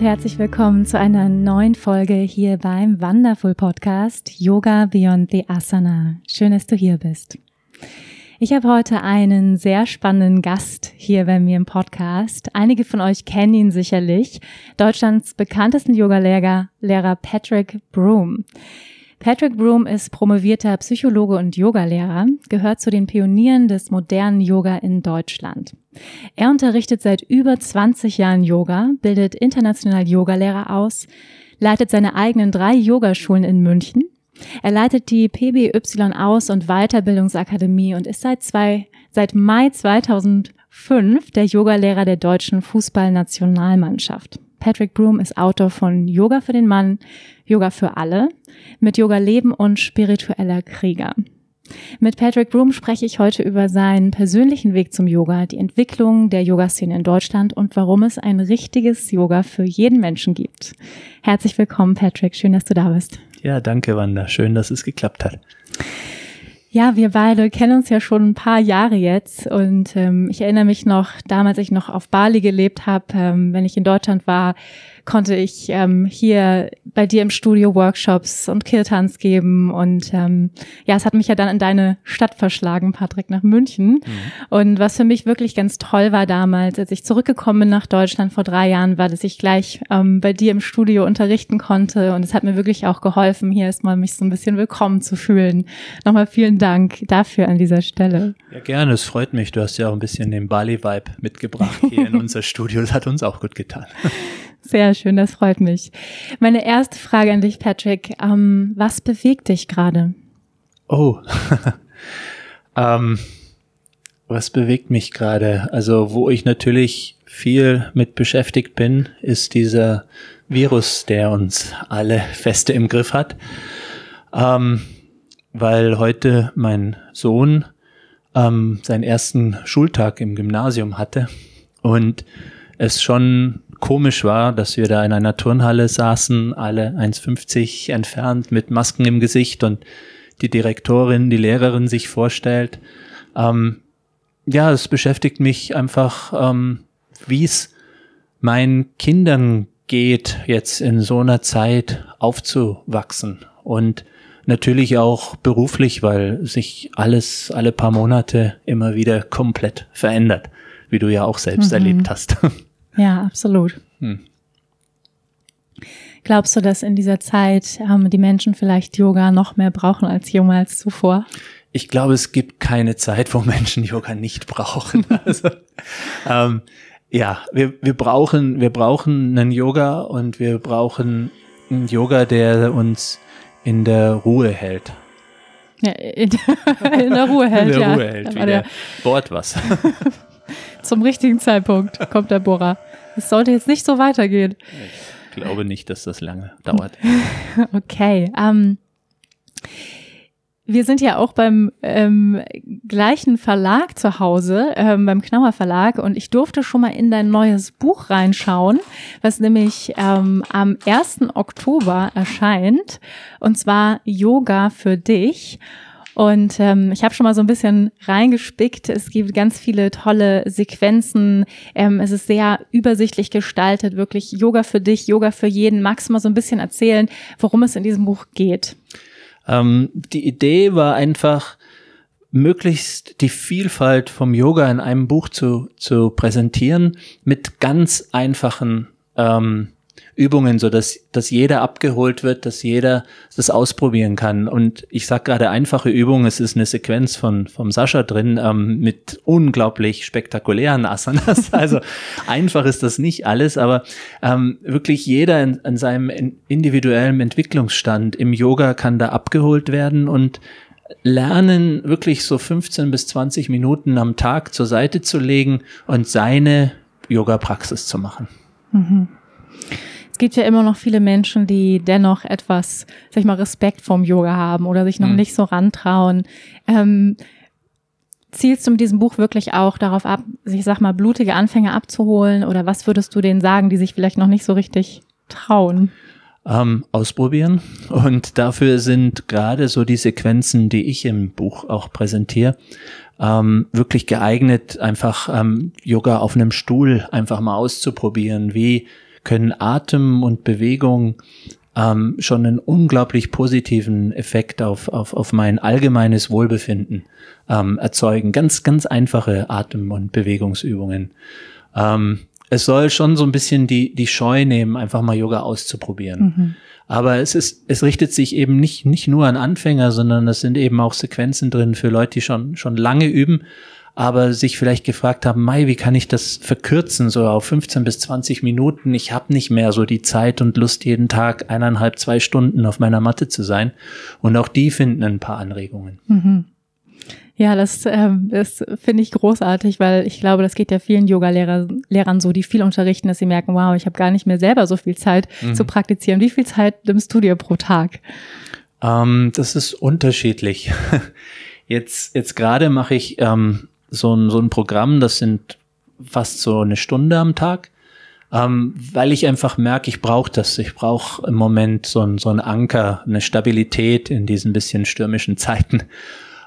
Und herzlich willkommen zu einer neuen Folge hier beim Wonderful Podcast Yoga Beyond the Asana. Schön, dass du hier bist. Ich habe heute einen sehr spannenden Gast hier bei mir im Podcast. Einige von euch kennen ihn sicherlich. Deutschlands bekanntesten Yogalehrer Lehrer Patrick Broom. Patrick Broom ist promovierter Psychologe und Yogalehrer, gehört zu den Pionieren des modernen Yoga in Deutschland. Er unterrichtet seit über 20 Jahren Yoga, bildet international Yogalehrer aus, leitet seine eigenen drei Yogaschulen in München. Er leitet die PBY Aus- und Weiterbildungsakademie und ist seit, zwei, seit Mai 2005 der Yogalehrer der deutschen Fußballnationalmannschaft. Patrick Broom ist Autor von Yoga für den Mann, Yoga für alle, mit Yoga Leben und spiritueller Krieger. Mit Patrick Broom spreche ich heute über seinen persönlichen Weg zum Yoga, die Entwicklung der Yoga-Szene in Deutschland und warum es ein richtiges Yoga für jeden Menschen gibt. Herzlich willkommen, Patrick. Schön, dass du da bist. Ja, danke, Wanda. Schön, dass es geklappt hat. Ja, wir beide kennen uns ja schon ein paar Jahre jetzt. Und ähm, ich erinnere mich noch, damals ich noch auf Bali gelebt habe, ähm, wenn ich in Deutschland war, konnte ich ähm, hier bei dir im Studio Workshops und Kirtans geben. Und ähm, ja, es hat mich ja dann in deine Stadt verschlagen, Patrick, nach München. Mhm. Und was für mich wirklich ganz toll war damals, als ich zurückgekommen bin nach Deutschland vor drei Jahren, war, dass ich gleich ähm, bei dir im Studio unterrichten konnte. Und es hat mir wirklich auch geholfen, hier erstmal mich so ein bisschen willkommen zu fühlen. Nochmal vielen Dank dafür an dieser Stelle. Ja, gerne. Es freut mich. Du hast ja auch ein bisschen den Bali-Vibe mitgebracht hier in unser Studio. Das hat uns auch gut getan. Sehr schön, das freut mich. Meine erste Frage an dich, Patrick. Ähm, was bewegt dich gerade? Oh, ähm, was bewegt mich gerade? Also, wo ich natürlich viel mit beschäftigt bin, ist dieser Virus, der uns alle feste im Griff hat. Ähm, weil heute mein Sohn ähm, seinen ersten Schultag im Gymnasium hatte und es schon komisch war, dass wir da in einer Turnhalle saßen, alle 1,50 entfernt mit Masken im Gesicht und die Direktorin, die Lehrerin sich vorstellt. Ähm, ja, es beschäftigt mich einfach, ähm, wie es meinen Kindern geht, jetzt in so einer Zeit aufzuwachsen und natürlich auch beruflich, weil sich alles alle paar Monate immer wieder komplett verändert, wie du ja auch selbst mhm. erlebt hast. Ja, absolut. Hm. Glaubst du, dass in dieser Zeit ähm, die Menschen vielleicht Yoga noch mehr brauchen als jemals zuvor? Ich glaube, es gibt keine Zeit, wo Menschen Yoga nicht brauchen. Also, ähm, ja, wir, wir brauchen, wir brauchen einen Yoga und wir brauchen einen Yoga, der uns in der Ruhe hält. Ja, in, in der Ruhe hält, in der ja. Ruhe hält, wie der Bordwasser. Zum richtigen Zeitpunkt kommt der Bohrer. Es sollte jetzt nicht so weitergehen. Ich glaube nicht, dass das lange dauert. okay. Ähm, wir sind ja auch beim ähm, gleichen Verlag zu Hause, ähm, beim Knauer Verlag, und ich durfte schon mal in dein neues Buch reinschauen, was nämlich ähm, am 1. Oktober erscheint, und zwar Yoga für dich. Und ähm, ich habe schon mal so ein bisschen reingespickt. Es gibt ganz viele tolle Sequenzen. Ähm, es ist sehr übersichtlich gestaltet, wirklich Yoga für dich, Yoga für jeden. Magst du mal so ein bisschen erzählen, worum es in diesem Buch geht? Ähm, die Idee war einfach, möglichst die Vielfalt vom Yoga in einem Buch zu, zu präsentieren mit ganz einfachen ähm, Übungen, so dass, dass jeder abgeholt wird, dass jeder das ausprobieren kann. Und ich sage gerade einfache Übungen, es ist eine Sequenz von vom Sascha drin ähm, mit unglaublich spektakulären Asanas. Also einfach ist das nicht alles, aber ähm, wirklich jeder in, in seinem individuellen Entwicklungsstand im Yoga kann da abgeholt werden und lernen, wirklich so 15 bis 20 Minuten am Tag zur Seite zu legen und seine Yoga-Praxis zu machen. Mhm. Es gibt ja immer noch viele Menschen, die dennoch etwas, sag ich mal, Respekt vorm Yoga haben oder sich noch mhm. nicht so rantrauen. Ähm, zielst du mit diesem Buch wirklich auch darauf ab, ich sag mal, blutige Anfänger abzuholen? Oder was würdest du denen sagen, die sich vielleicht noch nicht so richtig trauen? Ähm, ausprobieren. Und dafür sind gerade so die Sequenzen, die ich im Buch auch präsentiere, ähm, wirklich geeignet, einfach ähm, Yoga auf einem Stuhl einfach mal auszuprobieren. Wie können Atem und Bewegung ähm, schon einen unglaublich positiven Effekt auf, auf, auf mein allgemeines Wohlbefinden ähm, erzeugen. Ganz, ganz einfache Atem- und Bewegungsübungen. Ähm, es soll schon so ein bisschen die, die Scheu nehmen, einfach mal Yoga auszuprobieren. Mhm. Aber es ist, es richtet sich eben nicht, nicht nur an Anfänger, sondern es sind eben auch Sequenzen drin für Leute, die schon, schon lange üben, aber sich vielleicht gefragt haben, Mai, wie kann ich das verkürzen, so auf 15 bis 20 Minuten? Ich habe nicht mehr so die Zeit und Lust, jeden Tag eineinhalb, zwei Stunden auf meiner Matte zu sein. Und auch die finden ein paar Anregungen. Mhm. Ja, das, ähm, das finde ich großartig, weil ich glaube, das geht ja vielen Yoga-Lehrern so, die viel unterrichten, dass sie merken, wow, ich habe gar nicht mehr selber so viel Zeit mhm. zu praktizieren. Wie viel Zeit nimmst du dir pro Tag? Ähm, das ist unterschiedlich. Jetzt, jetzt gerade mache ich ähm, so, ein, so ein Programm, das sind fast so eine Stunde am Tag, ähm, weil ich einfach merke, ich brauche das. Ich brauche im Moment so ein, so ein Anker, eine Stabilität in diesen bisschen stürmischen Zeiten.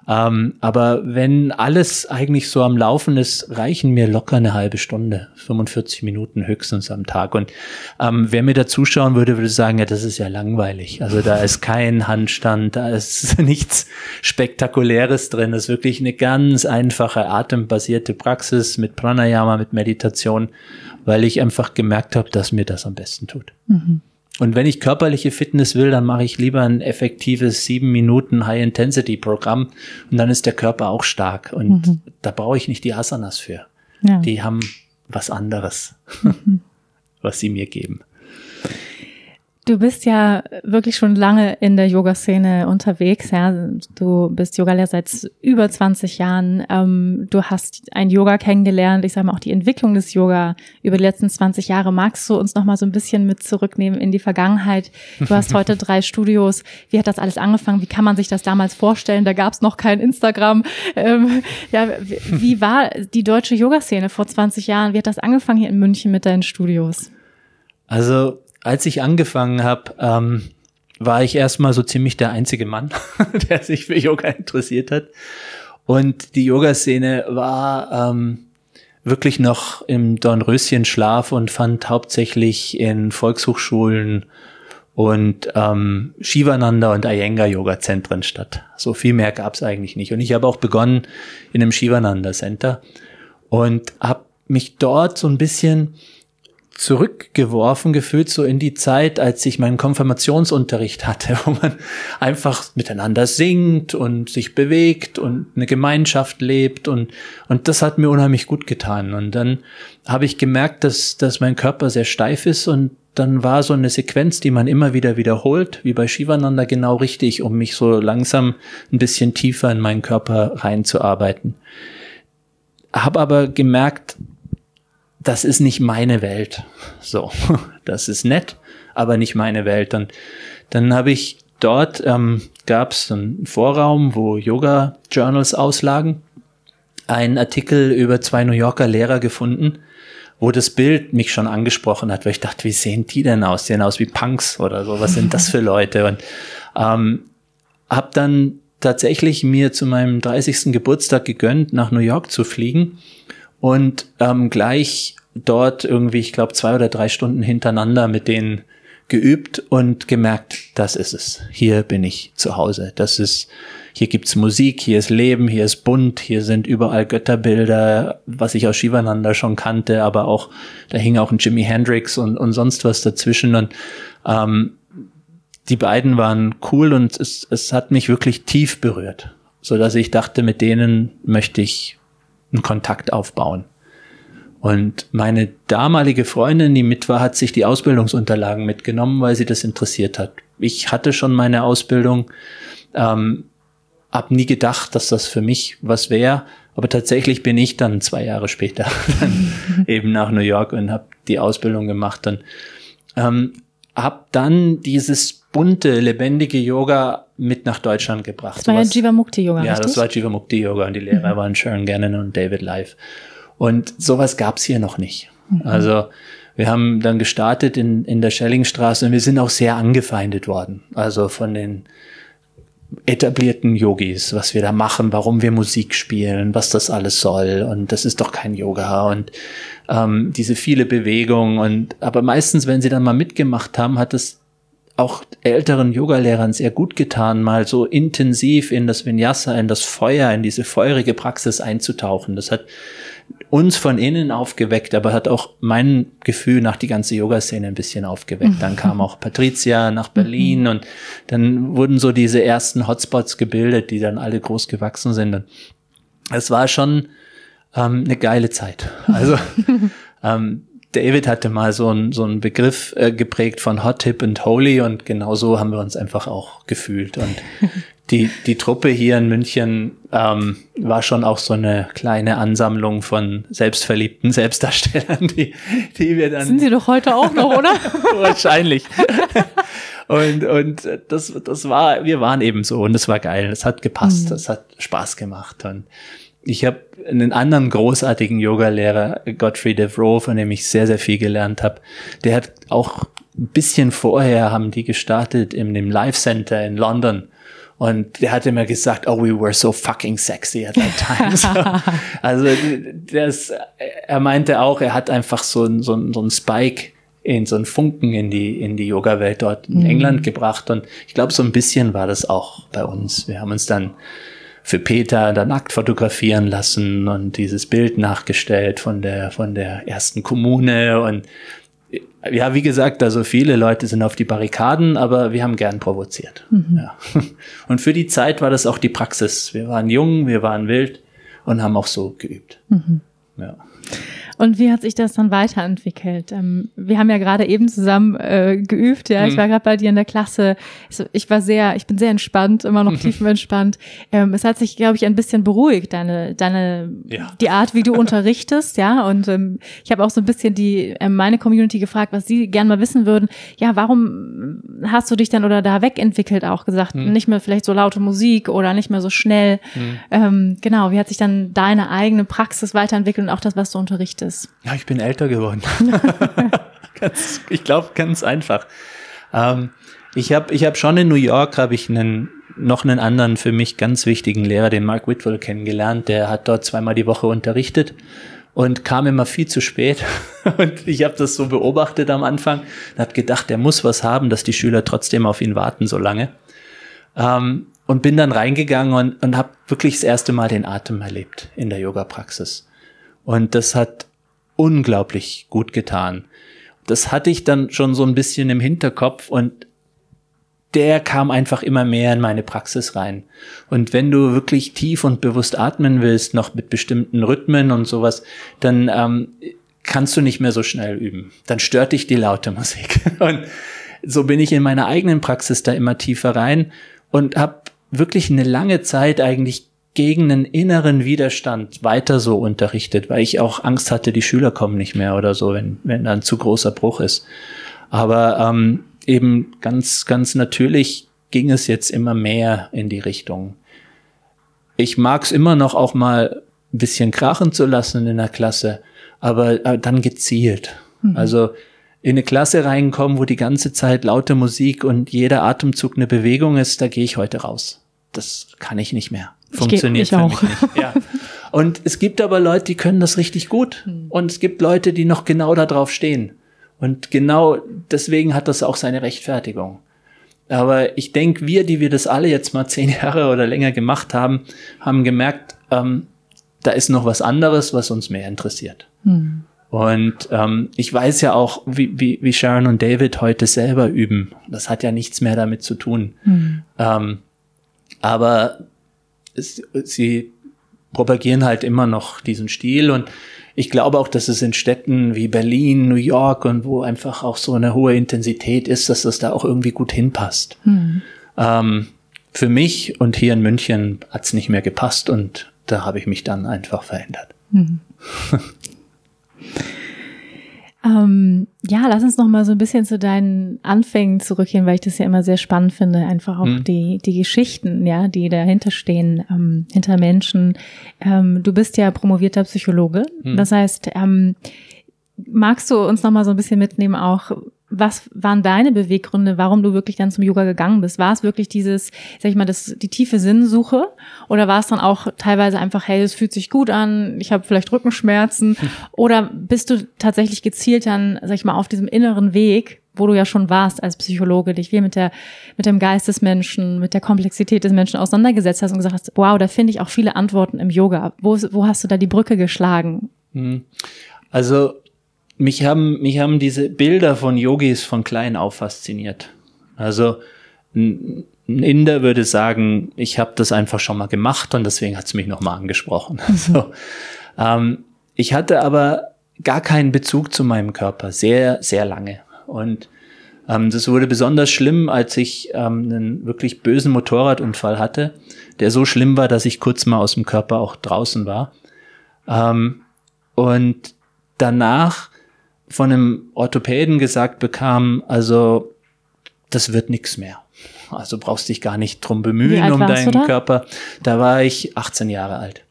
Ähm, aber wenn alles eigentlich so am Laufen ist, reichen mir locker eine halbe Stunde, 45 Minuten höchstens am Tag. Und ähm, wer mir da zuschauen würde, würde sagen, ja, das ist ja langweilig. Also da ist kein Handstand, da ist nichts Spektakuläres drin. Das ist wirklich eine ganz einfache atembasierte Praxis mit Pranayama, mit Meditation, weil ich einfach gemerkt habe, dass mir das am besten tut. Mhm. Und wenn ich körperliche Fitness will, dann mache ich lieber ein effektives sieben Minuten High-Intensity-Programm und dann ist der Körper auch stark. Und mhm. da brauche ich nicht die Asanas für. Ja. Die haben was anderes, mhm. was sie mir geben. Du bist ja wirklich schon lange in der Yoga-Szene unterwegs. Ja. Du bist Yogalehrer seit über 20 Jahren. Ähm, du hast ein Yoga kennengelernt. Ich sage mal auch die Entwicklung des Yoga über die letzten 20 Jahre. Magst du uns noch mal so ein bisschen mit zurücknehmen in die Vergangenheit? Du hast heute drei Studios. Wie hat das alles angefangen? Wie kann man sich das damals vorstellen? Da gab es noch kein Instagram. Ähm, ja, wie, wie war die deutsche Yoga-Szene vor 20 Jahren? Wie hat das angefangen hier in München mit deinen Studios? Also als ich angefangen habe, ähm, war ich erstmal so ziemlich der einzige Mann, der sich für Yoga interessiert hat. Und die Yoga-Szene war ähm, wirklich noch im Dornröschenschlaf und fand hauptsächlich in Volkshochschulen und ähm, Shivananda und Iyengar-Yoga-Zentren statt. So viel mehr gab's eigentlich nicht. Und ich habe auch begonnen in einem Shivananda-Center und habe mich dort so ein bisschen zurückgeworfen gefühlt so in die Zeit, als ich meinen Konfirmationsunterricht hatte, wo man einfach miteinander singt und sich bewegt und eine Gemeinschaft lebt. Und und das hat mir unheimlich gut getan. Und dann habe ich gemerkt, dass dass mein Körper sehr steif ist. Und dann war so eine Sequenz, die man immer wieder wiederholt, wie bei Shivananda genau richtig, um mich so langsam ein bisschen tiefer in meinen Körper reinzuarbeiten. Hab aber gemerkt, das ist nicht meine Welt. So, das ist nett, aber nicht meine Welt. Und dann habe ich dort, ähm, gab es einen Vorraum, wo Yoga-Journals auslagen, einen Artikel über zwei New Yorker Lehrer gefunden, wo das Bild mich schon angesprochen hat, weil ich dachte, wie sehen die denn aus? Die sehen aus wie Punks oder so, was sind das für Leute? Und ähm, habe dann tatsächlich mir zu meinem 30. Geburtstag gegönnt, nach New York zu fliegen und ähm, gleich dort irgendwie, ich glaube, zwei oder drei Stunden hintereinander mit denen geübt und gemerkt, das ist es. Hier bin ich zu Hause. Das ist, hier gibt's Musik, hier ist Leben, hier ist bunt, hier sind überall Götterbilder, was ich aus Shivananda schon kannte, aber auch, da hing auch ein Jimi Hendrix und, und sonst was dazwischen und ähm, die beiden waren cool und es, es hat mich wirklich tief berührt, so dass ich dachte, mit denen möchte ich einen Kontakt aufbauen. Und meine damalige Freundin, die mit war, hat sich die Ausbildungsunterlagen mitgenommen, weil sie das interessiert hat. Ich hatte schon meine Ausbildung, ähm, hab nie gedacht, dass das für mich was wäre, Aber tatsächlich bin ich dann zwei Jahre später dann eben nach New York und habe die Ausbildung gemacht und ähm, habe dann dieses bunte, lebendige Yoga mit nach Deutschland gebracht. Das war ja Jivamukti Yoga, Ja, das war Jivamukti Yoga und die Lehrer mhm. waren Sharon Gannon und David Live. Und sowas gab's hier noch nicht. Mhm. Also wir haben dann gestartet in, in der Schellingstraße und wir sind auch sehr angefeindet worden. Also von den etablierten Yogis, was wir da machen, warum wir Musik spielen, was das alles soll. Und das ist doch kein Yoga. Und ähm, diese viele Bewegungen. Und aber meistens, wenn sie dann mal mitgemacht haben, hat es auch älteren Yogalehrern sehr gut getan, mal so intensiv in das Vinyasa, in das Feuer, in diese feurige Praxis einzutauchen. Das hat uns von innen aufgeweckt, aber hat auch mein Gefühl nach die ganze Yoga-Szene ein bisschen aufgeweckt. Dann kam auch Patricia nach Berlin mhm. und dann wurden so diese ersten Hotspots gebildet, die dann alle groß gewachsen sind. Und es war schon ähm, eine geile Zeit. Also ähm, David hatte mal so einen so einen Begriff äh, geprägt von Hot Tip und Holy und genauso haben wir uns einfach auch gefühlt. Und die, die Truppe hier in München ähm, war schon auch so eine kleine Ansammlung von selbstverliebten Selbstdarstellern, die, die wir dann. Sind sie doch heute auch noch, oder? Wahrscheinlich. und, und das, das war, wir waren eben so und es war geil. Es hat gepasst, es mhm. hat Spaß gemacht. Und ich habe einen anderen großartigen Yoga-Lehrer, Godfrey DeVroe, von dem ich sehr, sehr viel gelernt habe. Der hat auch ein bisschen vorher haben die gestartet in dem Live Center in London. Und der hatte mir gesagt, oh, we were so fucking sexy at that time. So, also das, er meinte auch, er hat einfach so ein, so ein, so ein Spike in so einen Funken in die, in die Yoga-Welt dort in mhm. England gebracht. Und ich glaube, so ein bisschen war das auch bei uns. Wir haben uns dann für Peter da nackt fotografieren lassen und dieses Bild nachgestellt von der, von der ersten Kommune und ja, wie gesagt, also viele Leute sind auf die Barrikaden, aber wir haben gern provoziert. Mhm. Ja. Und für die Zeit war das auch die Praxis. Wir waren jung, wir waren wild und haben auch so geübt. Mhm. Ja. Und wie hat sich das dann weiterentwickelt? Ähm, wir haben ja gerade eben zusammen äh, geübt, ja. Ich mhm. war gerade bei dir in der Klasse. Ich, ich, war sehr, ich bin sehr entspannt, immer noch tiefenentspannt. Ähm, es hat sich, glaube ich, ein bisschen beruhigt, deine, deine, ja. die Art, wie du unterrichtest, ja. Und ähm, ich habe auch so ein bisschen die, äh, meine Community gefragt, was sie gerne mal wissen würden. Ja, warum hast du dich dann oder da wegentwickelt auch gesagt, mhm. nicht mehr vielleicht so laute Musik oder nicht mehr so schnell. Mhm. Ähm, genau, wie hat sich dann deine eigene Praxis weiterentwickelt und auch das, was du unterrichtest? Ist? Ja, ich bin älter geworden. ganz, ich glaube, ganz einfach. Ähm, ich habe ich hab schon in New York habe ich einen noch einen anderen für mich ganz wichtigen Lehrer, den Mark Whitwell, kennengelernt. Der hat dort zweimal die Woche unterrichtet und kam immer viel zu spät. Und ich habe das so beobachtet am Anfang und habe gedacht, der muss was haben, dass die Schüler trotzdem auf ihn warten so lange. Ähm, und bin dann reingegangen und, und habe wirklich das erste Mal den Atem erlebt in der Yoga-Praxis. Und das hat unglaublich gut getan. Das hatte ich dann schon so ein bisschen im Hinterkopf und der kam einfach immer mehr in meine Praxis rein. Und wenn du wirklich tief und bewusst atmen willst, noch mit bestimmten Rhythmen und sowas, dann ähm, kannst du nicht mehr so schnell üben. Dann stört dich die laute Musik. Und so bin ich in meiner eigenen Praxis da immer tiefer rein und habe wirklich eine lange Zeit eigentlich gegen einen inneren Widerstand weiter so unterrichtet, weil ich auch Angst hatte, die Schüler kommen nicht mehr oder so, wenn, wenn da ein zu großer Bruch ist. Aber ähm, eben ganz, ganz natürlich ging es jetzt immer mehr in die Richtung. Ich mag es immer noch auch mal ein bisschen krachen zu lassen in der Klasse, aber, aber dann gezielt. Mhm. Also in eine Klasse reinkommen, wo die ganze Zeit laute Musik und jeder Atemzug eine Bewegung ist, da gehe ich heute raus. Das kann ich nicht mehr funktioniert für mich nicht. Ja. Und es gibt aber Leute, die können das richtig gut. Hm. Und es gibt Leute, die noch genau darauf stehen. Und genau deswegen hat das auch seine Rechtfertigung. Aber ich denke, wir, die wir das alle jetzt mal zehn Jahre oder länger gemacht haben, haben gemerkt, ähm, da ist noch was anderes, was uns mehr interessiert. Hm. Und ähm, ich weiß ja auch, wie, wie, wie Sharon und David heute selber üben. Das hat ja nichts mehr damit zu tun. Hm. Ähm, aber es, sie propagieren halt immer noch diesen Stil und ich glaube auch, dass es in Städten wie Berlin, New York und wo einfach auch so eine hohe Intensität ist, dass das da auch irgendwie gut hinpasst. Mhm. Ähm, für mich und hier in München hat's nicht mehr gepasst und da habe ich mich dann einfach verändert. Mhm. ähm, ja, lass uns noch mal so ein bisschen zu deinen Anfängen zurückgehen, weil ich das ja immer sehr spannend finde, einfach auch mhm. die, die Geschichten, ja, die dahinter stehen, ähm, hinter Menschen. Ähm, du bist ja promovierter Psychologe. Mhm. Das heißt, ähm, magst du uns noch mal so ein bisschen mitnehmen, auch was waren deine Beweggründe, warum du wirklich dann zum Yoga gegangen bist? War es wirklich dieses, sag ich mal, das, die tiefe Sinnsuche? Oder war es dann auch teilweise einfach, hey, es fühlt sich gut an, ich habe vielleicht Rückenschmerzen? Oder bist du tatsächlich gezielt dann, sag ich mal, auf diesem inneren Weg, wo du ja schon warst als Psychologe, dich viel mit der, mit dem Geist des Menschen, mit der Komplexität des Menschen auseinandergesetzt hast und gesagt hast, wow, da finde ich auch viele Antworten im Yoga. Wo, wo hast du da die Brücke geschlagen? Hm. Also mich haben, mich haben diese Bilder von Yogis von klein auf fasziniert. Also ein Inder würde sagen, ich habe das einfach schon mal gemacht und deswegen hat es mich nochmal angesprochen. so. ähm, ich hatte aber gar keinen Bezug zu meinem Körper, sehr, sehr lange. Und ähm, das wurde besonders schlimm, als ich ähm, einen wirklich bösen Motorradunfall hatte, der so schlimm war, dass ich kurz mal aus dem Körper auch draußen war. Ähm, und danach von einem Orthopäden gesagt bekam, also das wird nichts mehr. Also brauchst dich gar nicht drum bemühen um deinen da? Körper. Da war ich 18 Jahre alt.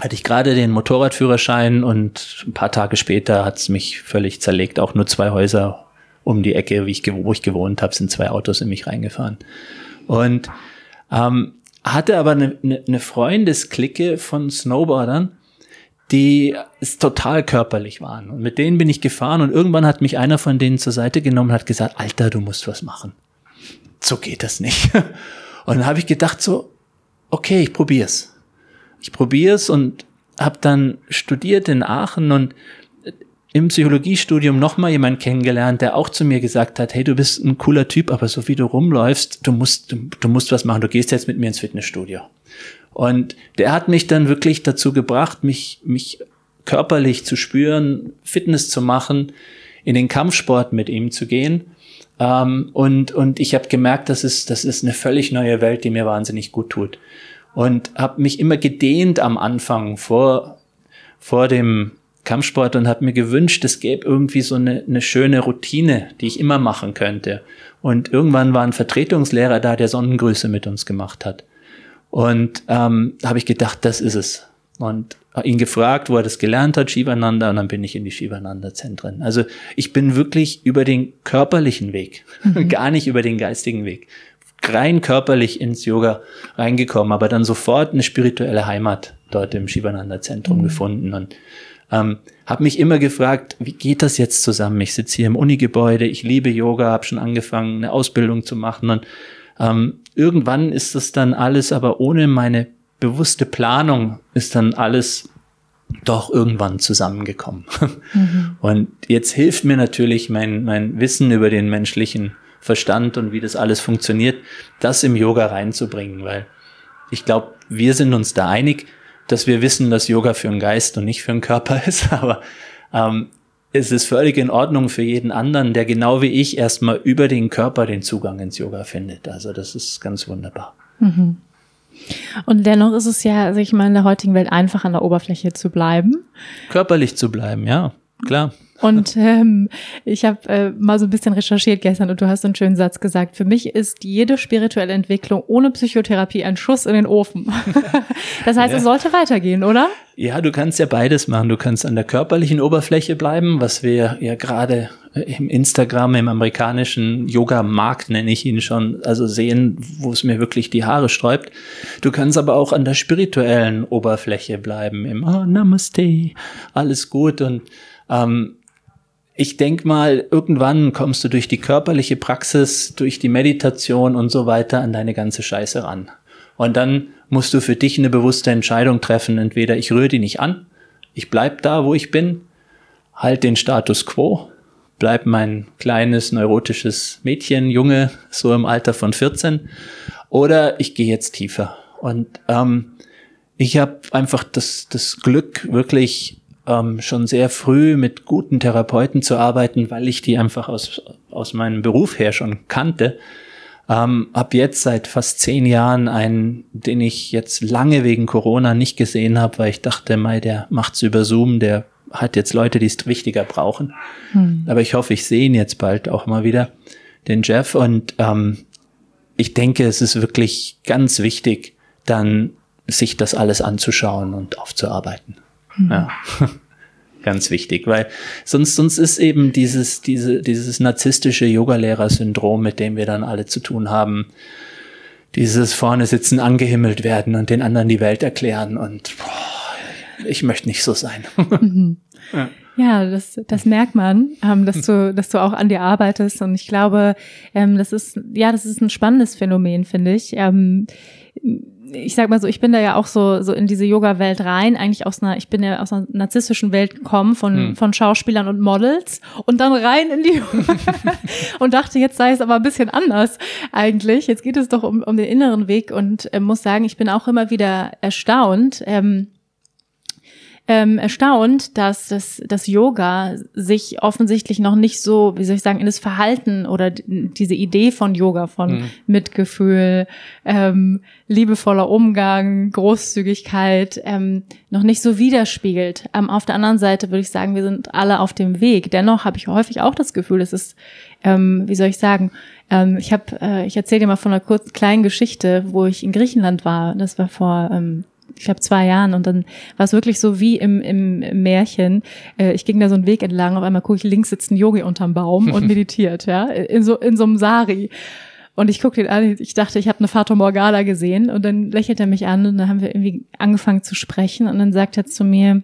Hatte ich gerade den Motorradführerschein und ein paar Tage später hat's mich völlig zerlegt. Auch nur zwei Häuser um die Ecke, wie ich, wo ich gewohnt habe, sind zwei Autos in mich reingefahren. Und ähm, hatte aber eine, eine, eine Freundesklicke von Snowboardern, die es total körperlich waren. Und mit denen bin ich gefahren und irgendwann hat mich einer von denen zur Seite genommen und hat gesagt, Alter, du musst was machen. So geht das nicht. Und dann habe ich gedacht so, okay, ich probier's. Ich probier's und habe dann studiert in Aachen und im Psychologiestudium nochmal jemand kennengelernt, der auch zu mir gesagt hat, hey, du bist ein cooler Typ, aber so wie du rumläufst, du musst, du, du musst was machen, du gehst jetzt mit mir ins Fitnessstudio. Und der hat mich dann wirklich dazu gebracht, mich, mich körperlich zu spüren, Fitness zu machen, in den Kampfsport mit ihm zu gehen. Ähm, und, und ich habe gemerkt, das ist, das ist eine völlig neue Welt, die mir wahnsinnig gut tut. Und habe mich immer gedehnt am Anfang vor, vor dem Kampfsport und habe mir gewünscht, es gäbe irgendwie so eine, eine schöne Routine, die ich immer machen könnte. Und irgendwann war ein Vertretungslehrer da, der Sonnengrüße mit uns gemacht hat. Und ähm, habe ich gedacht, das ist es. Und ihn gefragt, wo er das gelernt hat, Shivananda, und dann bin ich in die Shivananda-Zentren. Also ich bin wirklich über den körperlichen Weg, mhm. gar nicht über den geistigen Weg, rein körperlich ins Yoga reingekommen, aber dann sofort eine spirituelle Heimat dort im Shivananda-Zentrum mhm. gefunden und ähm, habe mich immer gefragt, wie geht das jetzt zusammen? Ich sitze hier im Unigebäude, ich liebe Yoga, habe schon angefangen, eine Ausbildung zu machen und ähm, irgendwann ist das dann alles, aber ohne meine bewusste Planung ist dann alles doch irgendwann zusammengekommen. Mhm. Und jetzt hilft mir natürlich mein, mein Wissen über den menschlichen Verstand und wie das alles funktioniert, das im Yoga reinzubringen, weil ich glaube, wir sind uns da einig, dass wir wissen, dass Yoga für den Geist und nicht für den Körper ist, aber ähm, es ist völlig in Ordnung für jeden anderen, der genau wie ich erstmal über den Körper den Zugang ins Yoga findet. Also das ist ganz wunderbar. Mhm. Und dennoch ist es ja, sag ich mal, in der heutigen Welt einfach an der Oberfläche zu bleiben. Körperlich zu bleiben, ja, klar. Und ähm, ich habe äh, mal so ein bisschen recherchiert gestern und du hast einen schönen Satz gesagt. Für mich ist jede spirituelle Entwicklung ohne Psychotherapie ein Schuss in den Ofen. das heißt, ja. es sollte weitergehen, oder? Ja, du kannst ja beides machen. Du kannst an der körperlichen Oberfläche bleiben, was wir ja gerade im Instagram, im amerikanischen Yoga-Markt nenne ich ihn schon, also sehen, wo es mir wirklich die Haare sträubt. Du kannst aber auch an der spirituellen Oberfläche bleiben, im oh, Namaste, alles gut und ähm, ich denke mal, irgendwann kommst du durch die körperliche Praxis, durch die Meditation und so weiter an deine ganze Scheiße ran. Und dann musst du für dich eine bewusste Entscheidung treffen. Entweder ich rühre die nicht an, ich bleib da, wo ich bin, halt den Status quo, bleib mein kleines neurotisches Mädchen, Junge, so im Alter von 14, oder ich gehe jetzt tiefer. Und ähm, ich habe einfach das, das Glück, wirklich ähm, schon sehr früh mit guten Therapeuten zu arbeiten, weil ich die einfach aus, aus meinem Beruf her schon kannte. Ähm, hab jetzt seit fast zehn Jahren einen, den ich jetzt lange wegen Corona nicht gesehen habe, weil ich dachte, mei, der macht's über Zoom, der hat jetzt Leute, die es wichtiger brauchen. Hm. Aber ich hoffe, ich sehe ihn jetzt bald auch mal wieder, den Jeff. Und ähm, ich denke, es ist wirklich ganz wichtig, dann sich das alles anzuschauen und aufzuarbeiten. Hm. Ja. ganz wichtig, weil sonst, sonst ist eben dieses, diese, dieses narzisstische Yogalehrer-Syndrom, mit dem wir dann alle zu tun haben, dieses vorne sitzen, angehimmelt werden und den anderen die Welt erklären und boah, ich möchte nicht so sein. Mhm. ja. Ja, das, das merkt man, ähm, dass du, dass du auch an dir arbeitest. Und ich glaube, ähm, das ist, ja, das ist ein spannendes Phänomen, finde ich. Ähm, ich sag mal so, ich bin da ja auch so, so in diese Yoga-Welt rein, eigentlich aus einer, ich bin ja aus einer narzisstischen Welt gekommen von, hm. von Schauspielern und Models und dann rein in die und dachte, jetzt sei es aber ein bisschen anders eigentlich. Jetzt geht es doch um, um den inneren Weg und äh, muss sagen, ich bin auch immer wieder erstaunt, ähm, ähm, erstaunt, dass das, das Yoga sich offensichtlich noch nicht so, wie soll ich sagen, in das Verhalten oder diese Idee von Yoga, von mhm. Mitgefühl, ähm, liebevoller Umgang, Großzügigkeit, ähm, noch nicht so widerspiegelt. Ähm, auf der anderen Seite würde ich sagen, wir sind alle auf dem Weg. Dennoch habe ich häufig auch das Gefühl, es ist, ähm, wie soll ich sagen, ähm, ich habe, äh, ich erzähle dir mal von einer kurzen kleinen Geschichte, wo ich in Griechenland war. Das war vor ähm, ich glaube, zwei Jahren. Und dann war es wirklich so wie im, im, im Märchen. Äh, ich ging da so einen Weg entlang, auf einmal gucke ich, links sitzt ein Yogi unterm Baum und meditiert, ja, in so, in so einem Sari. Und ich guckte ihn an, ich dachte, ich habe eine Fata Morgana gesehen. Und dann lächelt er mich an und dann haben wir irgendwie angefangen zu sprechen. Und dann sagt er zu mir,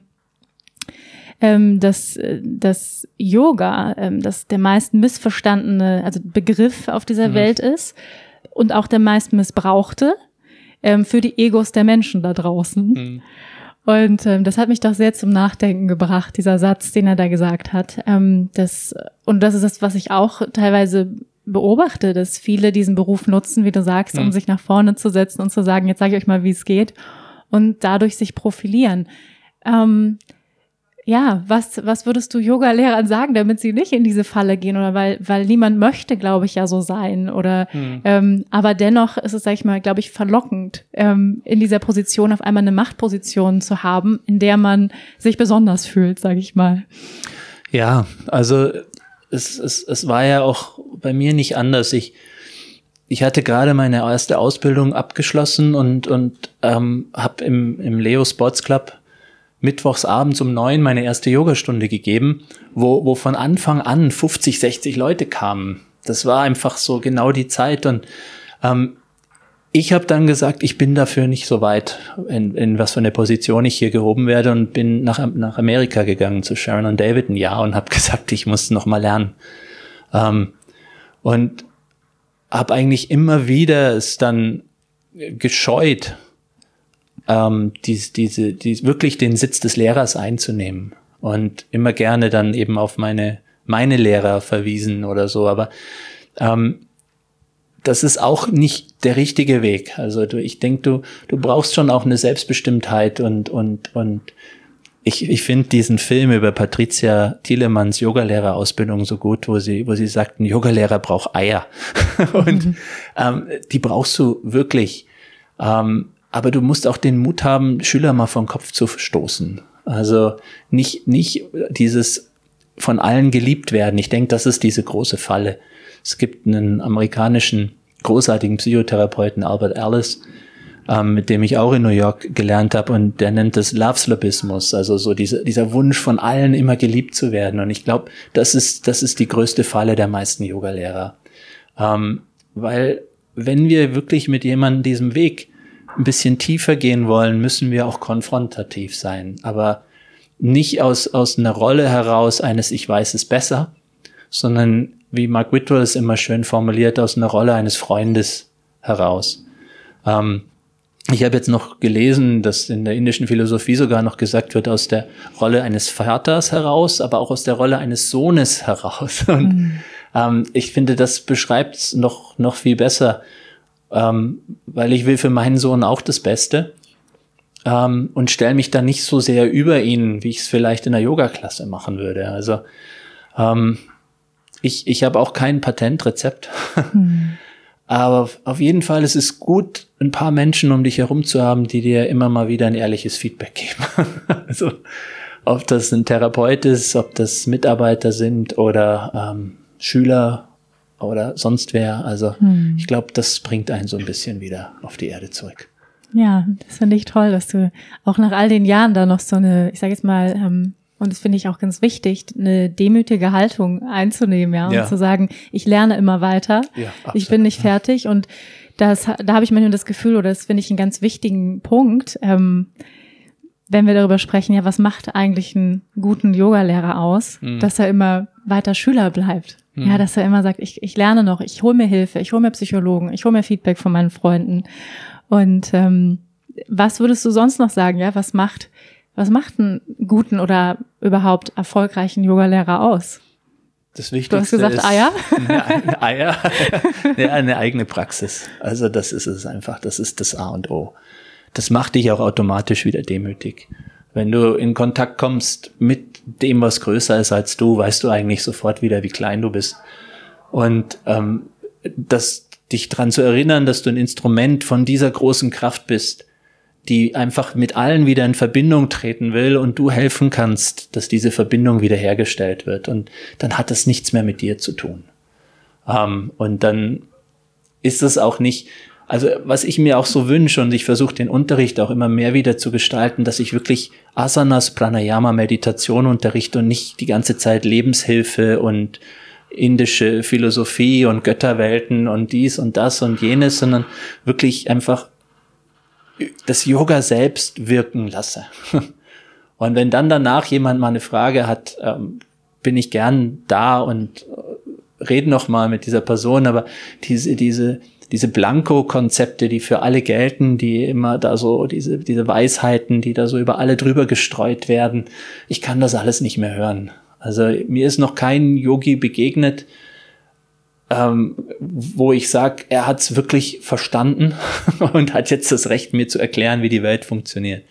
ähm, dass das Yoga, ähm, dass der meist missverstandene, also Begriff auf dieser mhm. Welt ist und auch der meist missbrauchte ähm, für die Egos der Menschen da draußen. Mhm. Und ähm, das hat mich doch sehr zum Nachdenken gebracht, dieser Satz, den er da gesagt hat. Ähm, das, und das ist das, was ich auch teilweise beobachte, dass viele diesen Beruf nutzen, wie du sagst, um mhm. sich nach vorne zu setzen und zu sagen, jetzt sage ich euch mal, wie es geht und dadurch sich profilieren. Ähm, ja, was, was würdest du Yoga-Lehrern sagen, damit sie nicht in diese Falle gehen? Oder weil, weil niemand möchte, glaube ich, ja so sein. Oder hm. ähm, aber dennoch ist es, sag ich mal, glaube ich, verlockend, ähm, in dieser Position auf einmal eine Machtposition zu haben, in der man sich besonders fühlt, sage ich mal. Ja, also es, es, es war ja auch bei mir nicht anders. Ich, ich hatte gerade meine erste Ausbildung abgeschlossen und, und ähm, habe im, im Leo Sports Club mittwochs abends um neun meine erste Yogastunde gegeben, wo, wo von Anfang an 50, 60 Leute kamen. Das war einfach so genau die Zeit und ähm, ich habe dann gesagt, ich bin dafür nicht so weit, in, in was für eine Position ich hier gehoben werde und bin nach, nach Amerika gegangen zu Sharon und David ein Jahr und habe gesagt, ich muss noch mal lernen. Ähm, und habe eigentlich immer wieder es dann gescheut, ähm, dies, diese, dies, wirklich den Sitz des Lehrers einzunehmen und immer gerne dann eben auf meine, meine Lehrer verwiesen oder so. Aber ähm, das ist auch nicht der richtige Weg. Also du, ich denke, du, du brauchst schon auch eine Selbstbestimmtheit und, und, und ich, ich finde diesen Film über Patricia Thielemanns Yogalehrerausbildung so gut, wo sie, wo sie sagt, ein Yogalehrer braucht Eier. und mhm. ähm, die brauchst du wirklich. Ähm, aber du musst auch den Mut haben, Schüler mal vom Kopf zu stoßen. Also nicht, nicht dieses von allen geliebt werden. Ich denke, das ist diese große Falle. Es gibt einen amerikanischen großartigen Psychotherapeuten, Albert Ellis, ähm, mit dem ich auch in New York gelernt habe, und der nennt es Love-Slobismus, also so diese, dieser Wunsch von allen immer geliebt zu werden. Und ich glaube, das ist, das ist die größte Falle der meisten Yogalehrer. Ähm, weil wenn wir wirklich mit jemandem diesem Weg ein bisschen tiefer gehen wollen, müssen wir auch konfrontativ sein. Aber nicht aus, aus einer Rolle heraus eines Ich weiß es besser, sondern wie Mark Whitwell es immer schön formuliert, aus einer Rolle eines Freundes heraus. Ähm, ich habe jetzt noch gelesen, dass in der indischen Philosophie sogar noch gesagt wird, aus der Rolle eines Vaters heraus, aber auch aus der Rolle eines Sohnes heraus. Und mhm. ähm, ich finde, das beschreibt es noch, noch viel besser, ähm, weil ich will für meinen Sohn auch das Beste ähm, und stelle mich dann nicht so sehr über ihn, wie ich es vielleicht in der Yoga-Klasse machen würde. Also ähm, ich, ich habe auch kein Patentrezept. Hm. Aber auf jeden Fall ist es gut, ein paar Menschen um dich herum zu haben, die dir immer mal wieder ein ehrliches Feedback geben. also, ob das ein Therapeut ist, ob das Mitarbeiter sind oder ähm, Schüler oder sonst wer. Also, hm. ich glaube, das bringt einen so ein bisschen wieder auf die Erde zurück. Ja, das finde ich toll, dass du auch nach all den Jahren da noch so eine, ich sage jetzt mal, ähm, und das finde ich auch ganz wichtig, eine demütige Haltung einzunehmen, ja, und ja. zu sagen, ich lerne immer weiter, ja, ich bin nicht fertig und das, da habe ich manchmal das Gefühl, oder das finde ich einen ganz wichtigen Punkt, ähm, wenn wir darüber sprechen, ja, was macht eigentlich einen guten Yogalehrer aus, mhm. dass er immer weiter Schüler bleibt. Mhm. Ja, dass er immer sagt, ich, ich lerne noch, ich hole mir Hilfe, ich hole mir Psychologen, ich hole mir Feedback von meinen Freunden. Und ähm, was würdest du sonst noch sagen, ja, was macht was macht einen guten oder überhaupt erfolgreichen Yogalehrer aus? Das Wichtigste du hast gesagt ist Eier? Eine, Eier, ja, eine eigene Praxis. Also das ist es einfach, das ist das A und O. Das macht dich auch automatisch wieder demütig. Wenn du in Kontakt kommst mit dem, was größer ist als du, weißt du eigentlich sofort wieder, wie klein du bist. Und ähm, das, dich dran zu erinnern, dass du ein Instrument von dieser großen Kraft bist, die einfach mit allen wieder in Verbindung treten will und du helfen kannst, dass diese Verbindung wiederhergestellt wird. Und dann hat das nichts mehr mit dir zu tun. Ähm, und dann ist es auch nicht, also was ich mir auch so wünsche und ich versuche den Unterricht auch immer mehr wieder zu gestalten, dass ich wirklich Asanas, Pranayama, Meditation unterrichte und nicht die ganze Zeit Lebenshilfe und indische Philosophie und Götterwelten und dies und das und jenes, sondern wirklich einfach das Yoga selbst wirken lasse. Und wenn dann danach jemand mal eine Frage hat, ähm, bin ich gern da und äh, rede noch mal mit dieser Person, aber diese, diese, diese Blanko-Konzepte, die für alle gelten, die immer da so, diese, diese Weisheiten, die da so über alle drüber gestreut werden, ich kann das alles nicht mehr hören. Also mir ist noch kein Yogi begegnet, ähm, wo ich sage, er hat es wirklich verstanden und hat jetzt das Recht, mir zu erklären, wie die Welt funktioniert.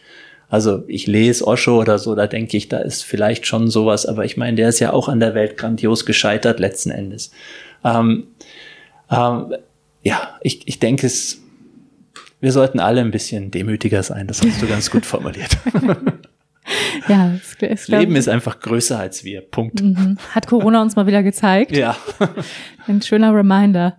Also ich lese Osho oder so, da denke ich, da ist vielleicht schon sowas, aber ich meine, der ist ja auch an der Welt grandios gescheitert letzten Endes. Ähm, ähm, ja, ich, ich denke, es, wir sollten alle ein bisschen demütiger sein. Das hast du ganz gut formuliert. ja, es, es Leben ist einfach größer als wir. Punkt. Mhm. Hat Corona uns mal wieder gezeigt. Ja. Ein schöner Reminder.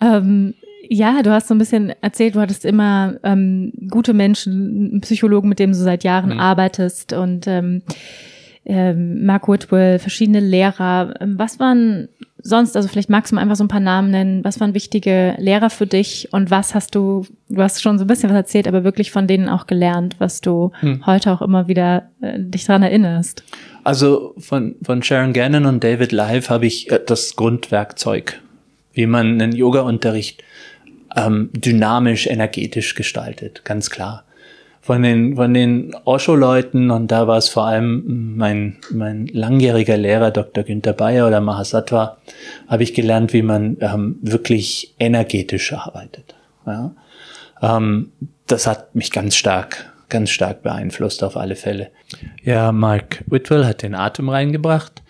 Ähm, ja, du hast so ein bisschen erzählt, du hattest immer ähm, gute Menschen, einen Psychologen, mit dem du seit Jahren mhm. arbeitest und ähm, ähm, Mark Whitwell, verschiedene Lehrer. Ähm, was waren sonst, also vielleicht magst du mal einfach so ein paar Namen nennen, was waren wichtige Lehrer für dich und was hast du, du hast schon so ein bisschen was erzählt, aber wirklich von denen auch gelernt, was du hm. heute auch immer wieder äh, dich dran erinnerst? Also von, von Sharon Gannon und David Live habe ich äh, das Grundwerkzeug, wie man einen Yoga-Unterricht ähm, dynamisch, energetisch gestaltet, ganz klar von den, von den Osho-Leuten und da war es vor allem mein, mein langjähriger Lehrer, Dr. Günther Bayer oder Mahasattva, habe ich gelernt, wie man ähm, wirklich energetisch arbeitet. Ja? Ähm, das hat mich ganz stark, ganz stark beeinflusst auf alle Fälle. Ja, Mark Whitwell hat den Atem reingebracht.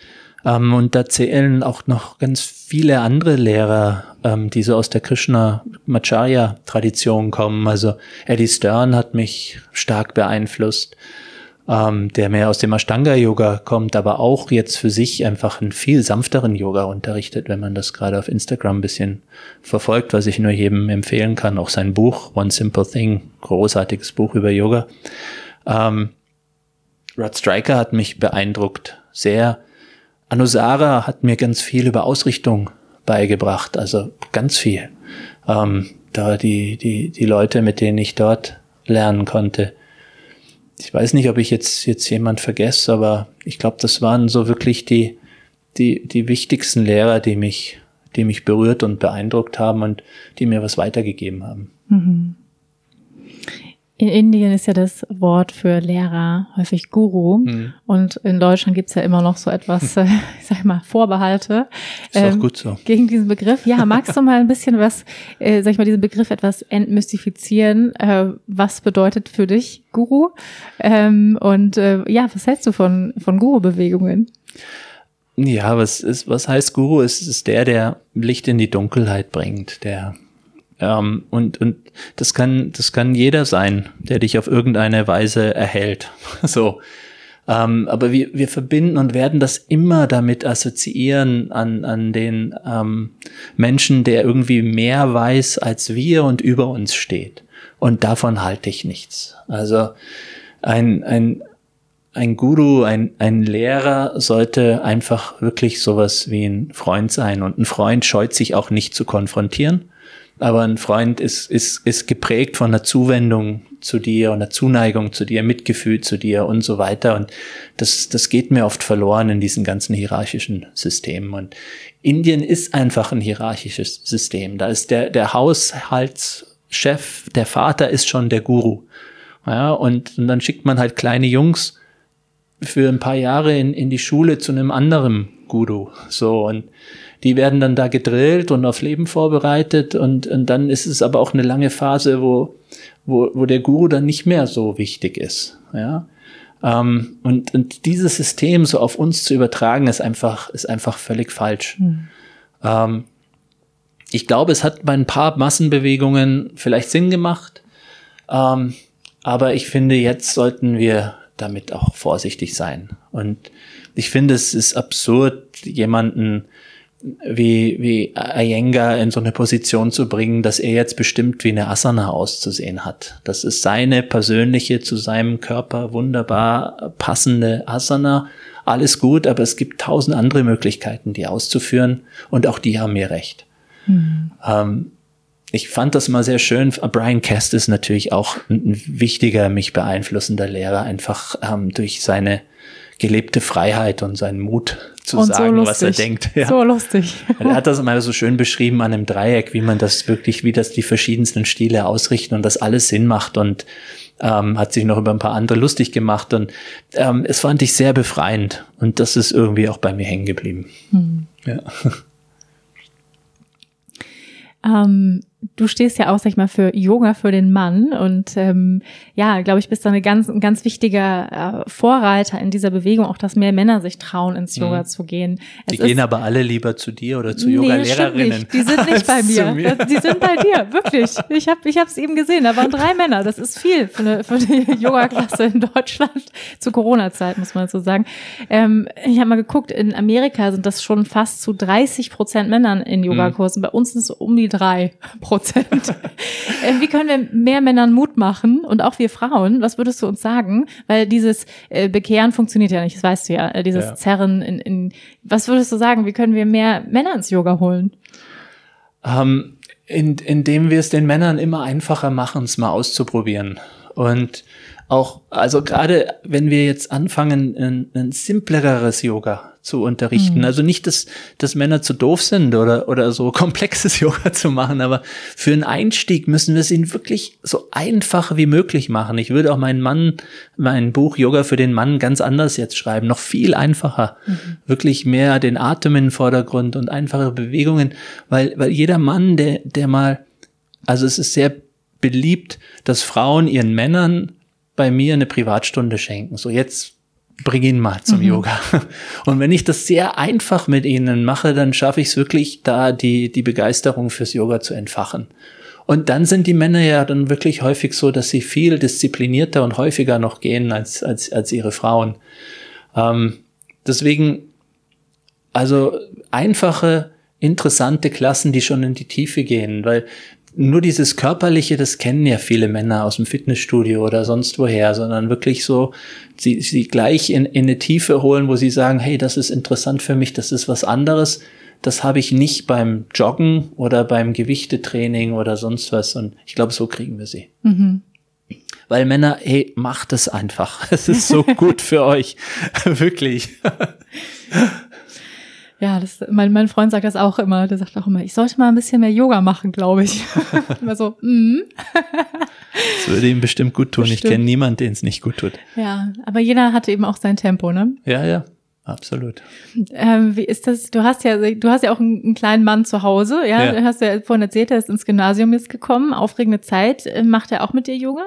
Ähm, und da zählen auch noch ganz viele andere Lehrer, ähm, die so aus der Krishna-Macharya-Tradition kommen. Also Eddie Stern hat mich stark beeinflusst, ähm, der mehr aus dem Ashtanga-Yoga kommt, aber auch jetzt für sich einfach einen viel sanfteren Yoga unterrichtet, wenn man das gerade auf Instagram ein bisschen verfolgt, was ich nur jedem empfehlen kann. Auch sein Buch, One Simple Thing, großartiges Buch über Yoga. Ähm, Rod Striker hat mich beeindruckt, sehr Anusara hat mir ganz viel über Ausrichtung beigebracht, also ganz viel. Ähm, da die, die, die Leute, mit denen ich dort lernen konnte. Ich weiß nicht, ob ich jetzt, jetzt jemand vergesse, aber ich glaube, das waren so wirklich die, die, die wichtigsten Lehrer, die mich, die mich berührt und beeindruckt haben und die mir was weitergegeben haben. Mhm. In Indien ist ja das Wort für Lehrer häufig Guru. Mhm. Und in Deutschland gibt's ja immer noch so etwas, äh, ich sag mal, Vorbehalte. Ist ähm, auch gut so. Gegen diesen Begriff. Ja, magst du mal ein bisschen was, äh, sag ich mal, diesen Begriff etwas entmystifizieren? Äh, was bedeutet für dich Guru? Ähm, und äh, ja, was hältst du von, von Guru-Bewegungen? Ja, was ist, was heißt Guru? Es ist der, der Licht in die Dunkelheit bringt, der Ähm, und, und das kann, das kann jeder sein, der dich auf irgendeine Weise erhält. so. Ähm, aber wir, wir verbinden und werden das immer damit assoziieren an, an den ähm, Menschen, der irgendwie mehr weiß als wir und über uns steht. Und davon halte ich nichts. Also ein, ein, ein Guru, ein, ein Lehrer sollte einfach wirklich sowas wie ein Freund sein. Und ein Freund scheut sich auch nicht zu konfrontieren. Aber ein Freund ist, ist, ist geprägt von einer Zuwendung zu dir und einer Zuneigung zu dir, Mitgefühl zu dir und so weiter. Und das, das geht mir oft verloren in diesen ganzen hierarchischen Systemen. Und Indien ist einfach ein hierarchisches System. Da ist der, der Haushaltschef, der Vater ist schon der Guru. Ja, und, und dann schickt man halt kleine Jungs für ein paar Jahre in, in die Schule zu einem anderen Guru. So, und die werden dann da gedrillt und auf Leben vorbereitet und, und dann ist es aber auch eine lange Phase, wo, wo, wo der Guru dann nicht mehr so wichtig ist. Ja. Ähm, und, und dieses System so auf uns zu übertragen, ist einfach, ist einfach völlig falsch. Mhm. Ähm, ich glaube, es hat bei ein paar Massenbewegungen vielleicht Sinn gemacht. Ähm, aber ich finde, jetzt sollten wir damit auch vorsichtig sein. Und ich finde, es ist absurd, jemanden wie, wie Iyengar in so eine Position zu bringen, dass er jetzt bestimmt, wie eine Asana auszusehen hat. Das ist seine persönliche, zu seinem Körper wunderbar passende Asana. Alles gut, aber es gibt tausend andere Möglichkeiten, die auszuführen und auch die haben mir recht. Mhm. Ähm, ich fand das mal sehr schön. Brian Cast ist natürlich auch ein wichtiger, mich beeinflussender Lehrer, einfach ähm, durch seine gelebte Freiheit und seinen Mut zu und sagen, so was er denkt. Ja. So lustig. Er hat das mal so schön beschrieben an einem Dreieck, wie man das wirklich, wie das die verschiedensten Stile ausrichten und das alles Sinn macht und ähm, hat sich noch über ein paar andere lustig gemacht und ähm, es fand ich sehr befreiend und das ist irgendwie auch bei mir hängen geblieben. Hm. Ja. Ähm, du stehst ja auch, sag ich mal, für Yoga für den Mann und ähm, ja, glaube ich, bist da eine ganz, ein ganz wichtiger äh, Vorreiter in dieser Bewegung, auch dass mehr Männer sich trauen, ins mhm. Yoga mhm. zu gehen. Es die gehen aber alle lieber zu dir oder zu Yoga-Lehrerinnen. Die sind nicht bei mir. Die sind bei dir, wirklich. Ich habe ich es eben gesehen, da waren drei Männer. Das ist viel für eine, für eine Yoga-Klasse in Deutschland zu Corona-Zeit, muss man so sagen. Ähm, ich habe mal geguckt, in Amerika sind das schon fast zu 30 Prozent Männern in mhm. Yogakursen. Mhm. Bei uns sind es um die drei Prozent. Äh, wie können wir mehr Männern Mut machen und auch wir Frauen? Was würdest du uns sagen? Weil dieses äh, Bekehren funktioniert ja nicht, das weißt du ja. Äh, dieses ja. Zerren in, in, was würdest du sagen? Wie können wir mehr Männer ins Yoga holen? Ähm, in, indem wir es den Männern immer einfacher machen, es mal auszuprobieren. Und auch, also gerade wenn wir jetzt anfangen, ein, ein simpleres Yoga zu unterrichten. Mhm. Also nicht, dass, dass Männer zu doof sind oder, oder so komplexes Yoga zu machen, aber für einen Einstieg müssen wir es ihnen wirklich so einfach wie möglich machen. Ich würde auch meinen Mann, mein Buch Yoga für den Mann ganz anders jetzt schreiben, noch viel einfacher. Mhm. Wirklich mehr den Atem in den Vordergrund und einfache Bewegungen, weil, weil jeder Mann, der, der mal, also es ist sehr beliebt, dass Frauen ihren Männern bei mir eine Privatstunde schenken. So jetzt bring ihn mal zum mhm. Yoga. Und wenn ich das sehr einfach mit ihnen mache, dann schaffe ich es wirklich, da die, die Begeisterung fürs Yoga zu entfachen. Und dann sind die Männer ja dann wirklich häufig so, dass sie viel disziplinierter und häufiger noch gehen als, als, als ihre Frauen. Ähm, deswegen, also einfache, interessante Klassen, die schon in die Tiefe gehen, weil nur dieses Körperliche, das kennen ja viele Männer aus dem Fitnessstudio oder sonst woher, sondern wirklich so, sie, sie gleich in, in eine Tiefe holen, wo sie sagen, hey, das ist interessant für mich, das ist was anderes. Das habe ich nicht beim Joggen oder beim Gewichtetraining oder sonst was. Und ich glaube, so kriegen wir sie. Mhm. Weil Männer, hey, macht es einfach. Es ist so gut für euch. Wirklich. Ja, das, mein, mein Freund sagt das auch immer. Der sagt auch immer, ich sollte mal ein bisschen mehr Yoga machen, glaube ich. immer so, mm. das würde ihm bestimmt gut tun. Bestimmt. Ich kenne niemanden, den es nicht gut tut. Ja, aber jeder hatte eben auch sein Tempo, ne? Ja, ja. Absolut. Ähm, wie ist das? Du hast ja, du hast ja auch einen, einen kleinen Mann zu Hause, ja? ja. Du hast ja vorhin erzählt, er ist ins Gymnasium jetzt gekommen. Aufregende Zeit. Äh, macht er auch mit dir Yoga?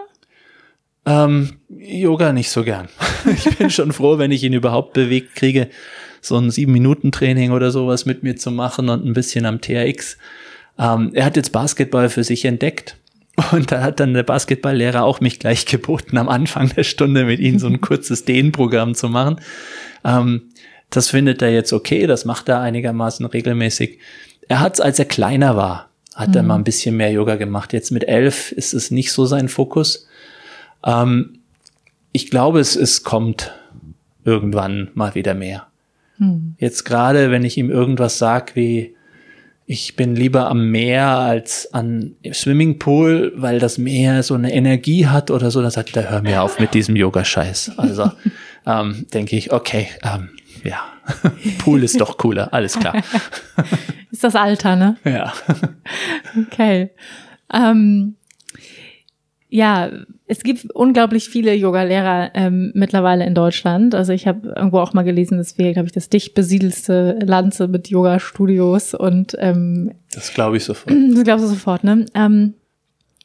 Ähm, Yoga nicht so gern. ich bin schon froh, wenn ich ihn überhaupt bewegt kriege so ein sieben Minuten Training oder sowas mit mir zu machen und ein bisschen am TRX. Ähm, er hat jetzt Basketball für sich entdeckt. Und da hat dann der Basketballlehrer auch mich gleich geboten, am Anfang der Stunde mit ihm so ein kurzes Dehnprogramm zu machen. Ähm, das findet er jetzt okay, das macht er einigermaßen regelmäßig. Er hat es, als er kleiner war, hat mhm. er mal ein bisschen mehr Yoga gemacht. Jetzt mit elf ist es nicht so sein Fokus. Ähm, ich glaube, es, es kommt irgendwann mal wieder mehr. Mhm. Jetzt gerade, wenn ich ihm irgendwas sag wie, ich bin lieber am Meer als an Swimmingpool, weil das Meer so eine Energie hat oder so, dann sagt er, hör mir auf mit diesem Yoga-Scheiß. Also ähm, denke ich, okay, ähm, ja, Pool ist doch cooler, alles klar. ist das Alter, ne? Ja. Okay. Ähm, ja, es gibt unglaublich viele Yoga-Lehrer ähm, mittlerweile in Deutschland. Also ich habe irgendwo auch mal gelesen, dass wir, glaube ich, das dicht besiedelste Land mit Yoga-Studios und ähm, das glaube ich sofort. Das glaubst du sofort, ne? Ähm,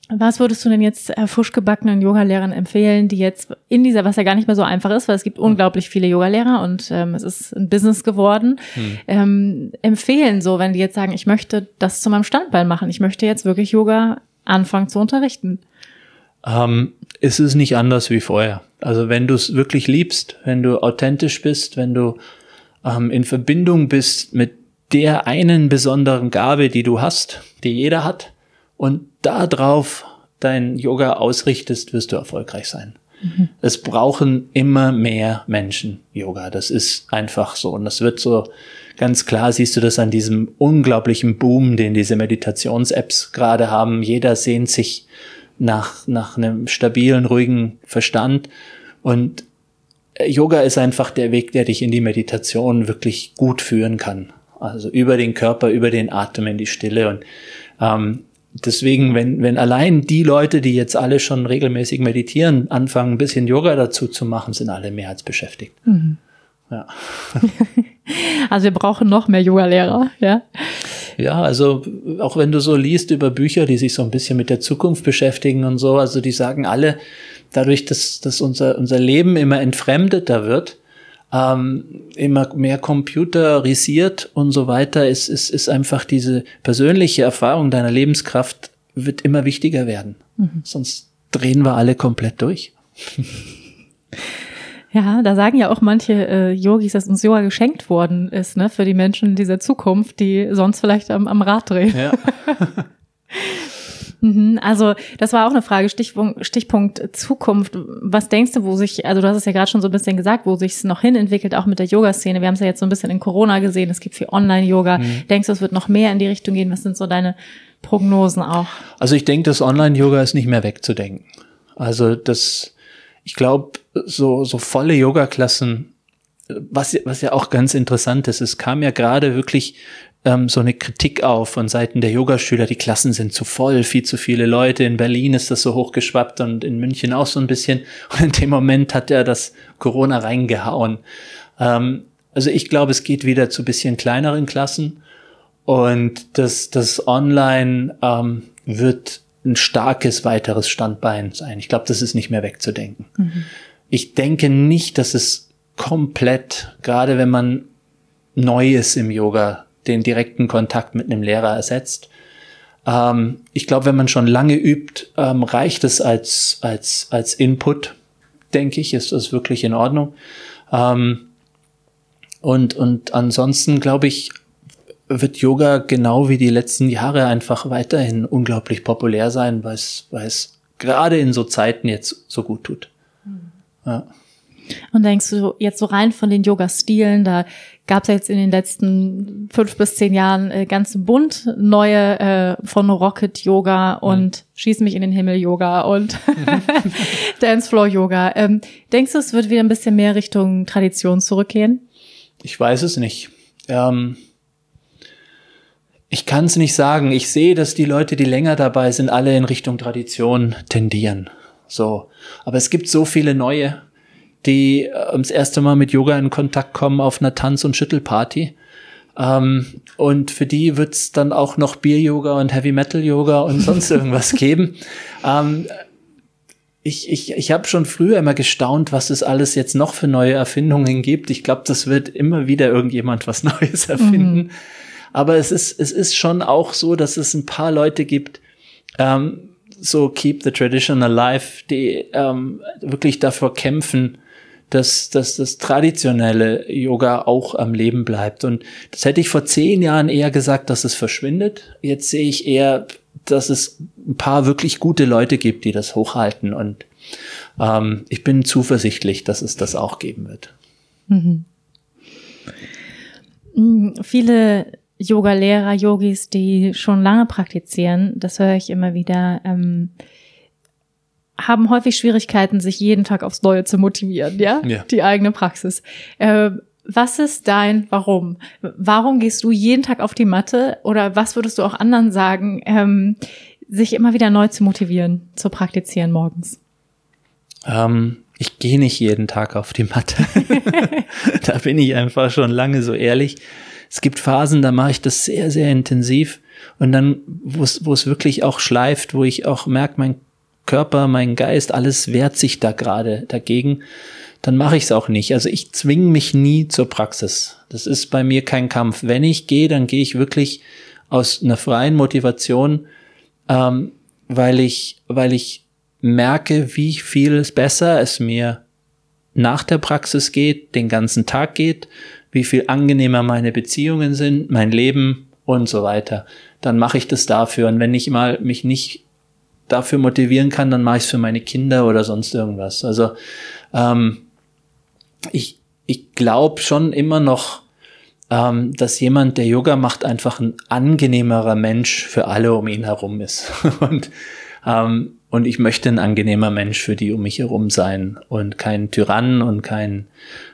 was würdest du denn jetzt äh, fuschgebackenen Yogalehrern empfehlen, die jetzt in dieser, was ja gar nicht mehr so einfach ist, weil es gibt unglaublich viele Yogalehrer und ähm, es ist ein Business geworden, hm. ähm, empfehlen so, wenn die jetzt sagen, ich möchte das zu meinem Standbein machen, ich möchte jetzt wirklich Yoga anfangen zu unterrichten? Ähm, ist es nicht anders wie vorher. Also wenn du es wirklich liebst, wenn du authentisch bist, wenn du ähm, in Verbindung bist mit der einen besonderen Gabe, die du hast, die jeder hat, und darauf dein Yoga ausrichtest, wirst du erfolgreich sein. Mhm. Es brauchen immer mehr Menschen Yoga. Das ist einfach so. Und das wird so ganz klar, siehst du das an diesem unglaublichen Boom, den diese Meditations-Apps gerade haben. Jeder sehnt sich nach, nach einem stabilen, ruhigen Verstand. Und Yoga ist einfach der Weg, der dich in die Meditation wirklich gut führen kann. Also über den Körper, über den Atem in die Stille. Und ähm, deswegen, wenn, wenn allein die Leute, die jetzt alle schon regelmäßig meditieren, anfangen, ein bisschen Yoga dazu zu machen, sind alle mehr als beschäftigt. Mhm. Ja. also wir brauchen noch mehr Yoga-Lehrer, ja. Ja, also auch wenn du so liest über Bücher, die sich so ein bisschen mit der Zukunft beschäftigen und so, also die sagen alle, dadurch, dass, dass unser, unser Leben immer entfremdeter wird, ähm, immer mehr computerisiert und so weiter, ist, ist, ist einfach diese persönliche Erfahrung deiner Lebenskraft wird immer wichtiger werden. Mhm. Sonst drehen wir alle komplett durch. Ja, da sagen ja auch manche äh, Yogis, dass uns Yoga geschenkt worden ist, ne, für die Menschen dieser Zukunft, die sonst vielleicht am, am Rad drehen. Ja. Mhm, also das war auch eine Frage, Stichpunkt, Stichpunkt Zukunft. Was denkst du, wo sich, also du hast es ja gerade schon so ein bisschen gesagt, wo sich es noch hin entwickelt, auch mit der Yoga-Szene. Wir haben es ja jetzt so ein bisschen in Corona gesehen, es gibt viel Online-Yoga. Mhm. Denkst du, es wird noch mehr in die Richtung gehen? Was sind so deine Prognosen auch? Also ich denke, das Online-Yoga ist nicht mehr wegzudenken. Also das, ich glaube, so, so volle Yoga-Klassen was, was ja auch ganz interessant ist, es kam ja gerade wirklich ähm, so eine Kritik auf von Seiten der Yogaschüler, die Klassen sind zu voll, viel zu viele Leute. In Berlin ist das so hochgeschwappt und in München auch so ein bisschen. Und in dem Moment hat er das Corona reingehauen. Ähm, also ich glaube, es geht wieder zu bisschen kleineren Klassen und das, das Online ähm, wird ein starkes weiteres Standbein sein. Ich glaube, das ist nicht mehr wegzudenken. Mhm. Ich denke nicht, dass es komplett, gerade wenn man neu ist im Yoga, den direkten Kontakt mit einem Lehrer ersetzt. Ähm, ich glaube, wenn man schon lange übt, ähm, reicht es als, als, als Input, denke ich, ist das wirklich in Ordnung. Ähm, und, und ansonsten glaube ich, wird Yoga genau wie die letzten Jahre einfach weiterhin unglaublich populär sein, weil es, weil es gerade in so Zeiten jetzt so gut tut. Mhm. Ja. Und denkst du jetzt so rein von den Yoga-Stilen, da gab es jetzt in den letzten fünf bis zehn Jahren äh, ganz bunt neue äh, von Rocket Yoga und mhm. Schieß mich in den Himmel Yoga und. Dancefloor Yoga. Ähm, denkst du, es wird wieder ein bisschen mehr Richtung Tradition zurückgehen? Ich weiß es nicht. Ähm, ich kann es nicht sagen. Ich sehe, dass die Leute, die länger dabei sind, alle in Richtung Tradition tendieren. So. Aber es gibt so viele neue die äh, das erste Mal mit Yoga in Kontakt kommen auf einer Tanz- und Schüttelparty. Ähm, und für die wird's dann auch noch Bier-Yoga und Heavy-Metal-Yoga und sonst irgendwas geben. Ähm, ich, ich, ich habe schon früher immer gestaunt, was es alles jetzt noch für neue Erfindungen gibt. Ich glaube, das wird immer wieder irgendjemand was Neues erfinden. Mhm. Aber es ist, es ist schon auch so, dass es ein paar Leute gibt, ähm, so Keep the Tradition Alive, die ähm, wirklich dafür kämpfen, dass, dass das traditionelle Yoga auch am Leben bleibt. Und das hätte ich vor zehn Jahren eher gesagt, dass es verschwindet. Jetzt sehe ich eher, dass es ein paar wirklich gute Leute gibt, die das hochhalten. Und ähm, ich bin zuversichtlich, dass es das auch geben wird. Mhm. mhm viele Yoga-Lehrer, Yogis, die schon lange praktizieren, das höre ich immer wieder, ähm, haben häufig Schwierigkeiten, sich jeden Tag aufs Neue zu motivieren, ja? ja. Die eigene Praxis. Äh, was ist dein Warum? Warum gehst du jeden Tag auf die Matte oder was würdest du auch anderen sagen, ähm, sich immer wieder neu zu motivieren, zu praktizieren morgens? Ähm, ich gehe nicht jeden Tag auf die Matte. da bin ich einfach schon lange so ehrlich. Es gibt Phasen, da mache ich das sehr, sehr intensiv. Und dann, wo es wirklich auch schleift, wo ich auch merke, mein Körper, mein Geist, alles wehrt sich da gerade dagegen, dann mache ich es auch nicht. Also ich zwinge mich nie zur Praxis. Das ist bei mir kein Kampf. Wenn ich gehe, dann gehe ich wirklich aus einer freien Motivation, ähm, weil ich, weil ich merke, wie viel es besser es mir nach der Praxis geht, den ganzen Tag geht, wie viel angenehmer meine Beziehungen sind, mein Leben und so weiter. Dann mache ich das dafür. Und wenn ich mal mich nicht dafür motivieren kann, dann mache ich es für meine Kinder oder sonst irgendwas. Also ähm, ich, ich glaube schon immer noch, ähm, dass jemand, der Yoga macht, einfach ein angenehmerer Mensch für alle um ihn herum ist. und, ähm, und ich möchte ein angenehmer Mensch für die um mich herum sein und kein Tyrann und kein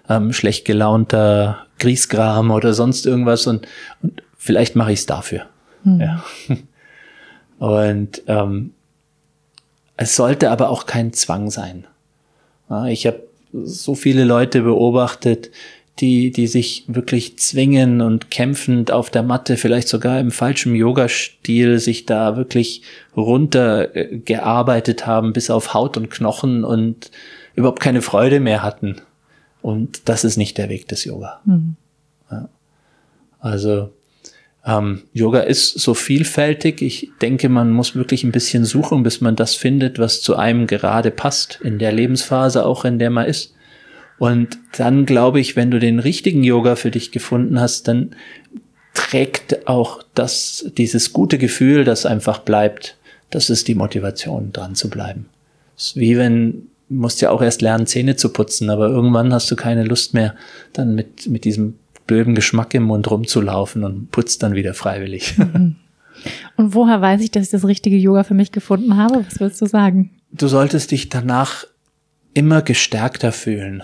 ähm, schlecht gelaunter Griesgram oder sonst irgendwas. Und, und vielleicht mache ich es dafür. Hm. Ja. Und ähm, es sollte aber auch kein Zwang sein. Ja, ich habe so viele Leute beobachtet, die, die sich wirklich zwingen und kämpfend auf der Matte, vielleicht sogar im falschen Yoga-Stil, sich da wirklich runtergearbeitet haben bis auf Haut und Knochen und überhaupt keine Freude mehr hatten. Und das ist nicht der Weg des Yoga. Mhm. Ja. Also ähm, Yoga ist so vielfältig. Ich denke, man muss wirklich ein bisschen suchen, bis man das findet, was zu einem gerade passt, in der Lebensphase auch, in der man ist. Und dann glaube ich, wenn du den richtigen Yoga für dich gefunden hast, dann trägt auch das, dieses gute Gefühl, das einfach bleibt. Das ist die Motivation, dran zu bleiben. Es ist wie wenn, du musst ja auch erst lernen, Zähne zu putzen, aber irgendwann hast du keine Lust mehr, dann mit, mit diesem blöden Geschmack im Mund rumzulaufen und putzt dann wieder freiwillig. Mhm. Und woher weiß ich, dass ich das richtige Yoga für mich gefunden habe? Was würdest du sagen? Du solltest dich danach immer gestärkter fühlen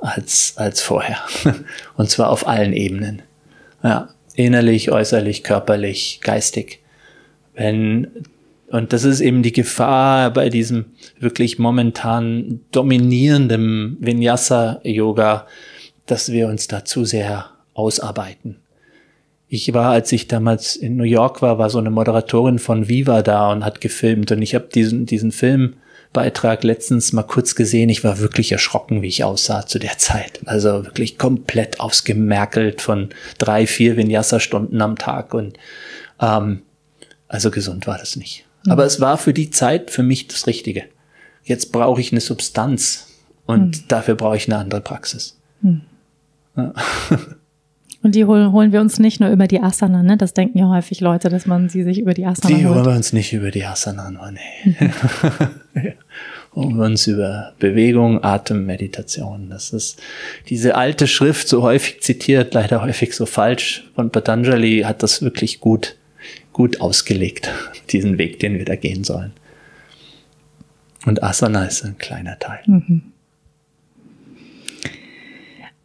als, als vorher. Und zwar auf allen Ebenen. Ja, innerlich, äußerlich, körperlich, geistig. Wenn, und das ist eben die Gefahr bei diesem wirklich momentan dominierenden Vinyasa-Yoga, dass wir uns da zu sehr ausarbeiten. Ich war, als ich damals in New York war, war so eine Moderatorin von Viva da und hat gefilmt und ich habe diesen, diesen Film Beitrag letztens mal kurz gesehen. Ich war wirklich erschrocken, wie ich aussah zu der Zeit. Also wirklich komplett ausgemerkelt von drei, vier Vinyasa-Stunden am Tag und ähm, also gesund war das nicht. Mhm. Aber es war für die Zeit für mich das Richtige. Jetzt brauche ich eine Substanz und mhm. dafür brauche ich eine andere Praxis. Mhm. Ja. Und die holen, holen wir uns nicht nur über die Asana, ne? Das denken ja häufig Leute, dass man sie sich über die Asana die holt. Die holen wir uns nicht über die Asana, nur nee. Mhm. holen wir uns über Bewegung, Atem, Meditation. Das ist diese alte Schrift, so häufig zitiert, leider häufig so falsch, von Patanjali hat das wirklich gut, gut ausgelegt, diesen Weg, den wir da gehen sollen. Und Asana ist ein kleiner Teil. Mhm.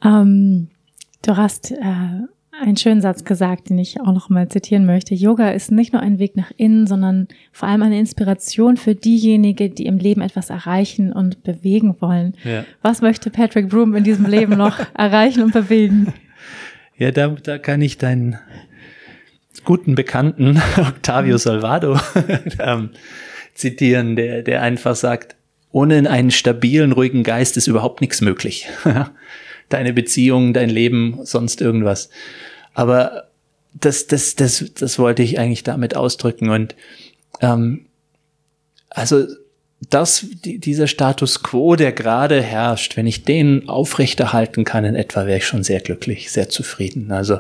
Ähm, Du hast äh, einen schönen Satz gesagt, den ich auch noch mal zitieren möchte. Yoga ist nicht nur ein Weg nach innen, sondern vor allem eine Inspiration für diejenigen, die im Leben etwas erreichen und bewegen wollen. Ja. Was möchte Patrick Broom in diesem Leben noch erreichen und bewegen? Ja, da, da kann ich deinen guten Bekannten Octavio Salvado ähm, zitieren, der, der einfach sagt, ohne einen stabilen, ruhigen Geist ist überhaupt nichts möglich. Deine Beziehung, dein Leben, sonst irgendwas. Aber das, das, das, das wollte ich eigentlich damit ausdrücken. Und ähm, also das, die, dieser Status quo, der gerade herrscht, wenn ich den aufrechterhalten kann in etwa, wäre ich schon sehr glücklich, sehr zufrieden. Also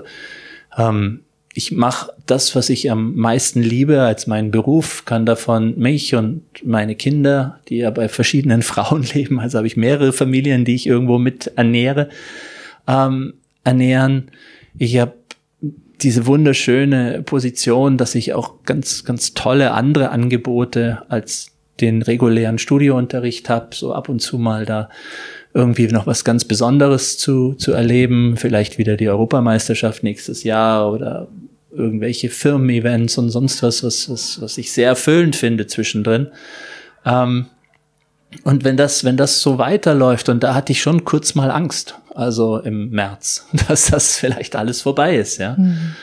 ähm, ich mache das, was ich am meisten liebe als meinen Beruf, kann davon mich und meine Kinder, die ja bei verschiedenen Frauen leben, also habe ich mehrere Familien, die ich irgendwo mit ernähre, ähm, ernähren. Ich habe diese wunderschöne Position, dass ich auch ganz, ganz tolle andere Angebote als den regulären Studiounterricht habe, so ab und zu mal da irgendwie noch was ganz Besonderes zu, zu erleben, vielleicht wieder die Europameisterschaft nächstes Jahr oder irgendwelche Firmen-Events und sonst was, was, was, was ich sehr erfüllend finde zwischendrin. Ähm, und wenn das, wenn das so weiterläuft, und da hatte ich schon kurz mal Angst, also im März, dass das vielleicht alles vorbei ist, ja. Mhm.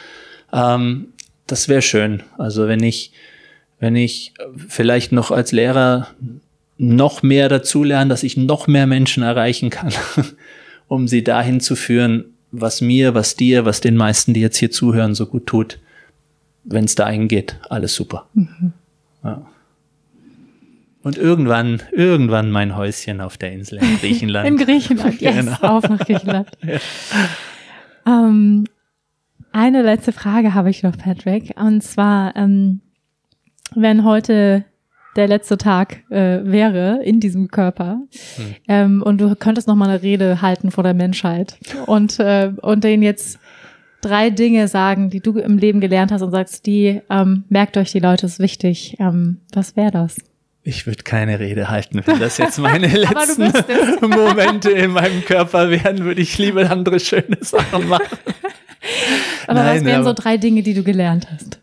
Ähm, das wäre schön. Also wenn ich, wenn ich vielleicht noch als Lehrer noch mehr dazulerne, dass ich noch mehr Menschen erreichen kann, um sie dahin zu führen, was mir, was dir, was den meisten, die jetzt hier zuhören, so gut tut, wenn es dahin geht, alles super. Mhm. Ja. Und irgendwann, irgendwann mein Häuschen auf der Insel in Griechenland. in Griechenland, yes, genau. auf nach Griechenland. ja. ähm, eine letzte Frage habe ich noch, Patrick. Und zwar, ähm, wenn heute der letzte Tag äh, wäre in diesem Körper hm. ähm, und du könntest noch mal eine Rede halten vor der Menschheit und äh, und denen jetzt drei Dinge sagen, die du im Leben gelernt hast und sagst, die ähm, merkt euch die Leute, ist wichtig. Ähm, was wäre das? Ich würde keine Rede halten, wenn das jetzt meine letzten Momente in meinem Körper wären, würde ich lieber andere schöne Sachen machen. aber Nein, was wären so drei Dinge, die du gelernt hast?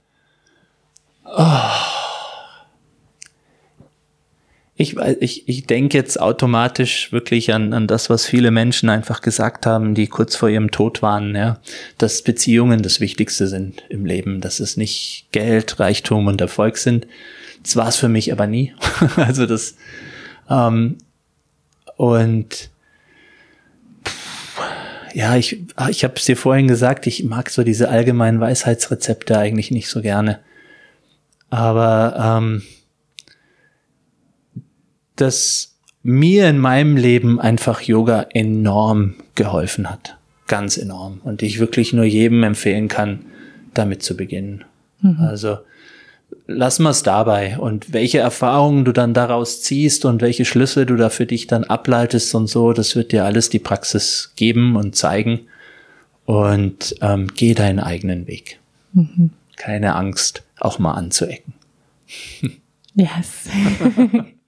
Oh. Ich, ich, ich denke jetzt automatisch wirklich an, an das, was viele Menschen einfach gesagt haben, die kurz vor ihrem Tod waren, ja, dass Beziehungen das Wichtigste sind im Leben, dass es nicht Geld, Reichtum und Erfolg sind. Das war es für mich aber nie. also das ähm, und ja, ich, ich habe es dir vorhin gesagt, ich mag so diese allgemeinen Weisheitsrezepte eigentlich nicht so gerne. Aber ähm, dass mir in meinem Leben einfach Yoga enorm geholfen hat. Ganz enorm. Und ich wirklich nur jedem empfehlen kann, damit zu beginnen. Mhm. Also lass mal es dabei. Und welche Erfahrungen du dann daraus ziehst und welche Schlüsse du da für dich dann ableitest und so, das wird dir alles die Praxis geben und zeigen. Und ähm, geh deinen eigenen Weg. Mhm. Keine Angst, auch mal anzuecken. Yes.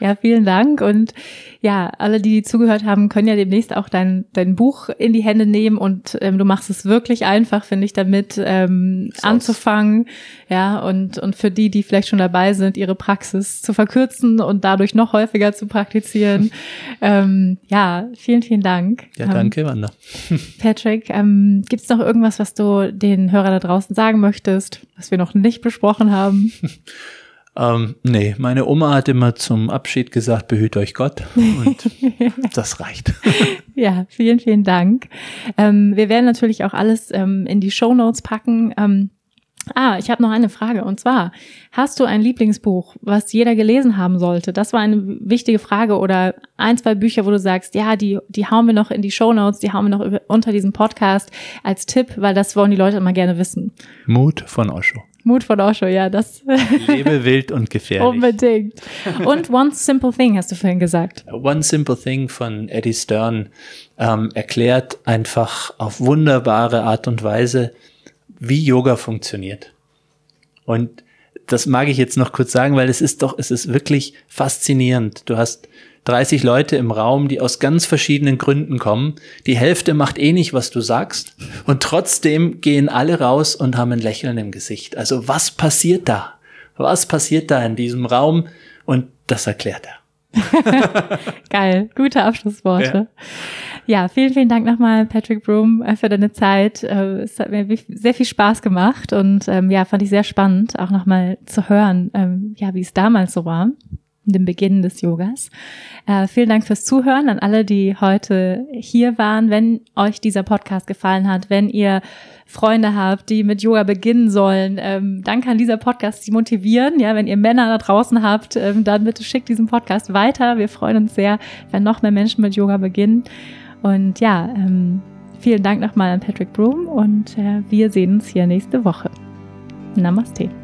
Ja, vielen Dank. Und ja, alle, die zugehört haben, können ja demnächst auch dein, dein Buch in die Hände nehmen und ähm, du machst es wirklich einfach, finde ich, damit ähm, anzufangen. Ja, und, und für die, die vielleicht schon dabei sind, ihre Praxis zu verkürzen und dadurch noch häufiger zu praktizieren. ähm, ja, vielen, vielen Dank. Ja, danke, ähm, Wanda. Patrick, ähm, gibt es noch irgendwas, was du den Hörern da draußen sagen möchtest, was wir noch nicht besprochen haben? Ähm, nee, meine Oma hat immer zum Abschied gesagt, behüt euch Gott und das reicht. ja, vielen, vielen Dank. Ähm, wir werden natürlich auch alles ähm, in die Show Notes packen. Ähm, ah, ich habe noch eine Frage und zwar, hast du ein Lieblingsbuch, was jeder gelesen haben sollte? Das war eine wichtige Frage oder ein, zwei Bücher, wo du sagst, ja, die, die hauen wir noch in die Show Notes, die hauen wir noch unter diesem Podcast als Tipp, weil das wollen die Leute immer gerne wissen. Mut von Osho. Mut von Osho, ja, das. Lebe wild und gefährlich. Unbedingt. Und One Simple Thing hast du vorhin gesagt. One Simple Thing von Eddie Stern ähm, erklärt einfach auf wunderbare Art und Weise, wie Yoga funktioniert. Und das mag ich jetzt noch kurz sagen, weil es ist doch, es ist wirklich faszinierend. Du hast 30 Leute im Raum, die aus ganz verschiedenen Gründen kommen. Die Hälfte macht eh nicht, was du sagst. Und trotzdem gehen alle raus und haben ein Lächeln im Gesicht. Also was passiert da? Was passiert da in diesem Raum? Und das erklärt er. Geil, gute Abschlussworte. Ja. ja. vielen, vielen Dank nochmal, Patrick Broom, äh, für deine Zeit. Äh, es hat mir sehr viel Spaß gemacht und ähm, ja, fand ich sehr spannend, auch nochmal zu hören, ähm, ja, wie es damals so war. Dem Beginn des Yogas. Äh, vielen Dank fürs Zuhören an alle, die heute hier waren. Wenn euch dieser Podcast gefallen hat, wenn ihr Freunde habt, die mit Yoga beginnen sollen, ähm, dann kann dieser Podcast sie motivieren. Ja, wenn ihr Männer da draußen habt, ähm, dann bitte schickt diesen Podcast weiter. Wir freuen uns sehr, wenn noch mehr Menschen mit Yoga beginnen. Und ja, ähm, vielen Dank nochmal an Patrick Broom und äh, wir sehen uns hier nächste Woche. Namaste.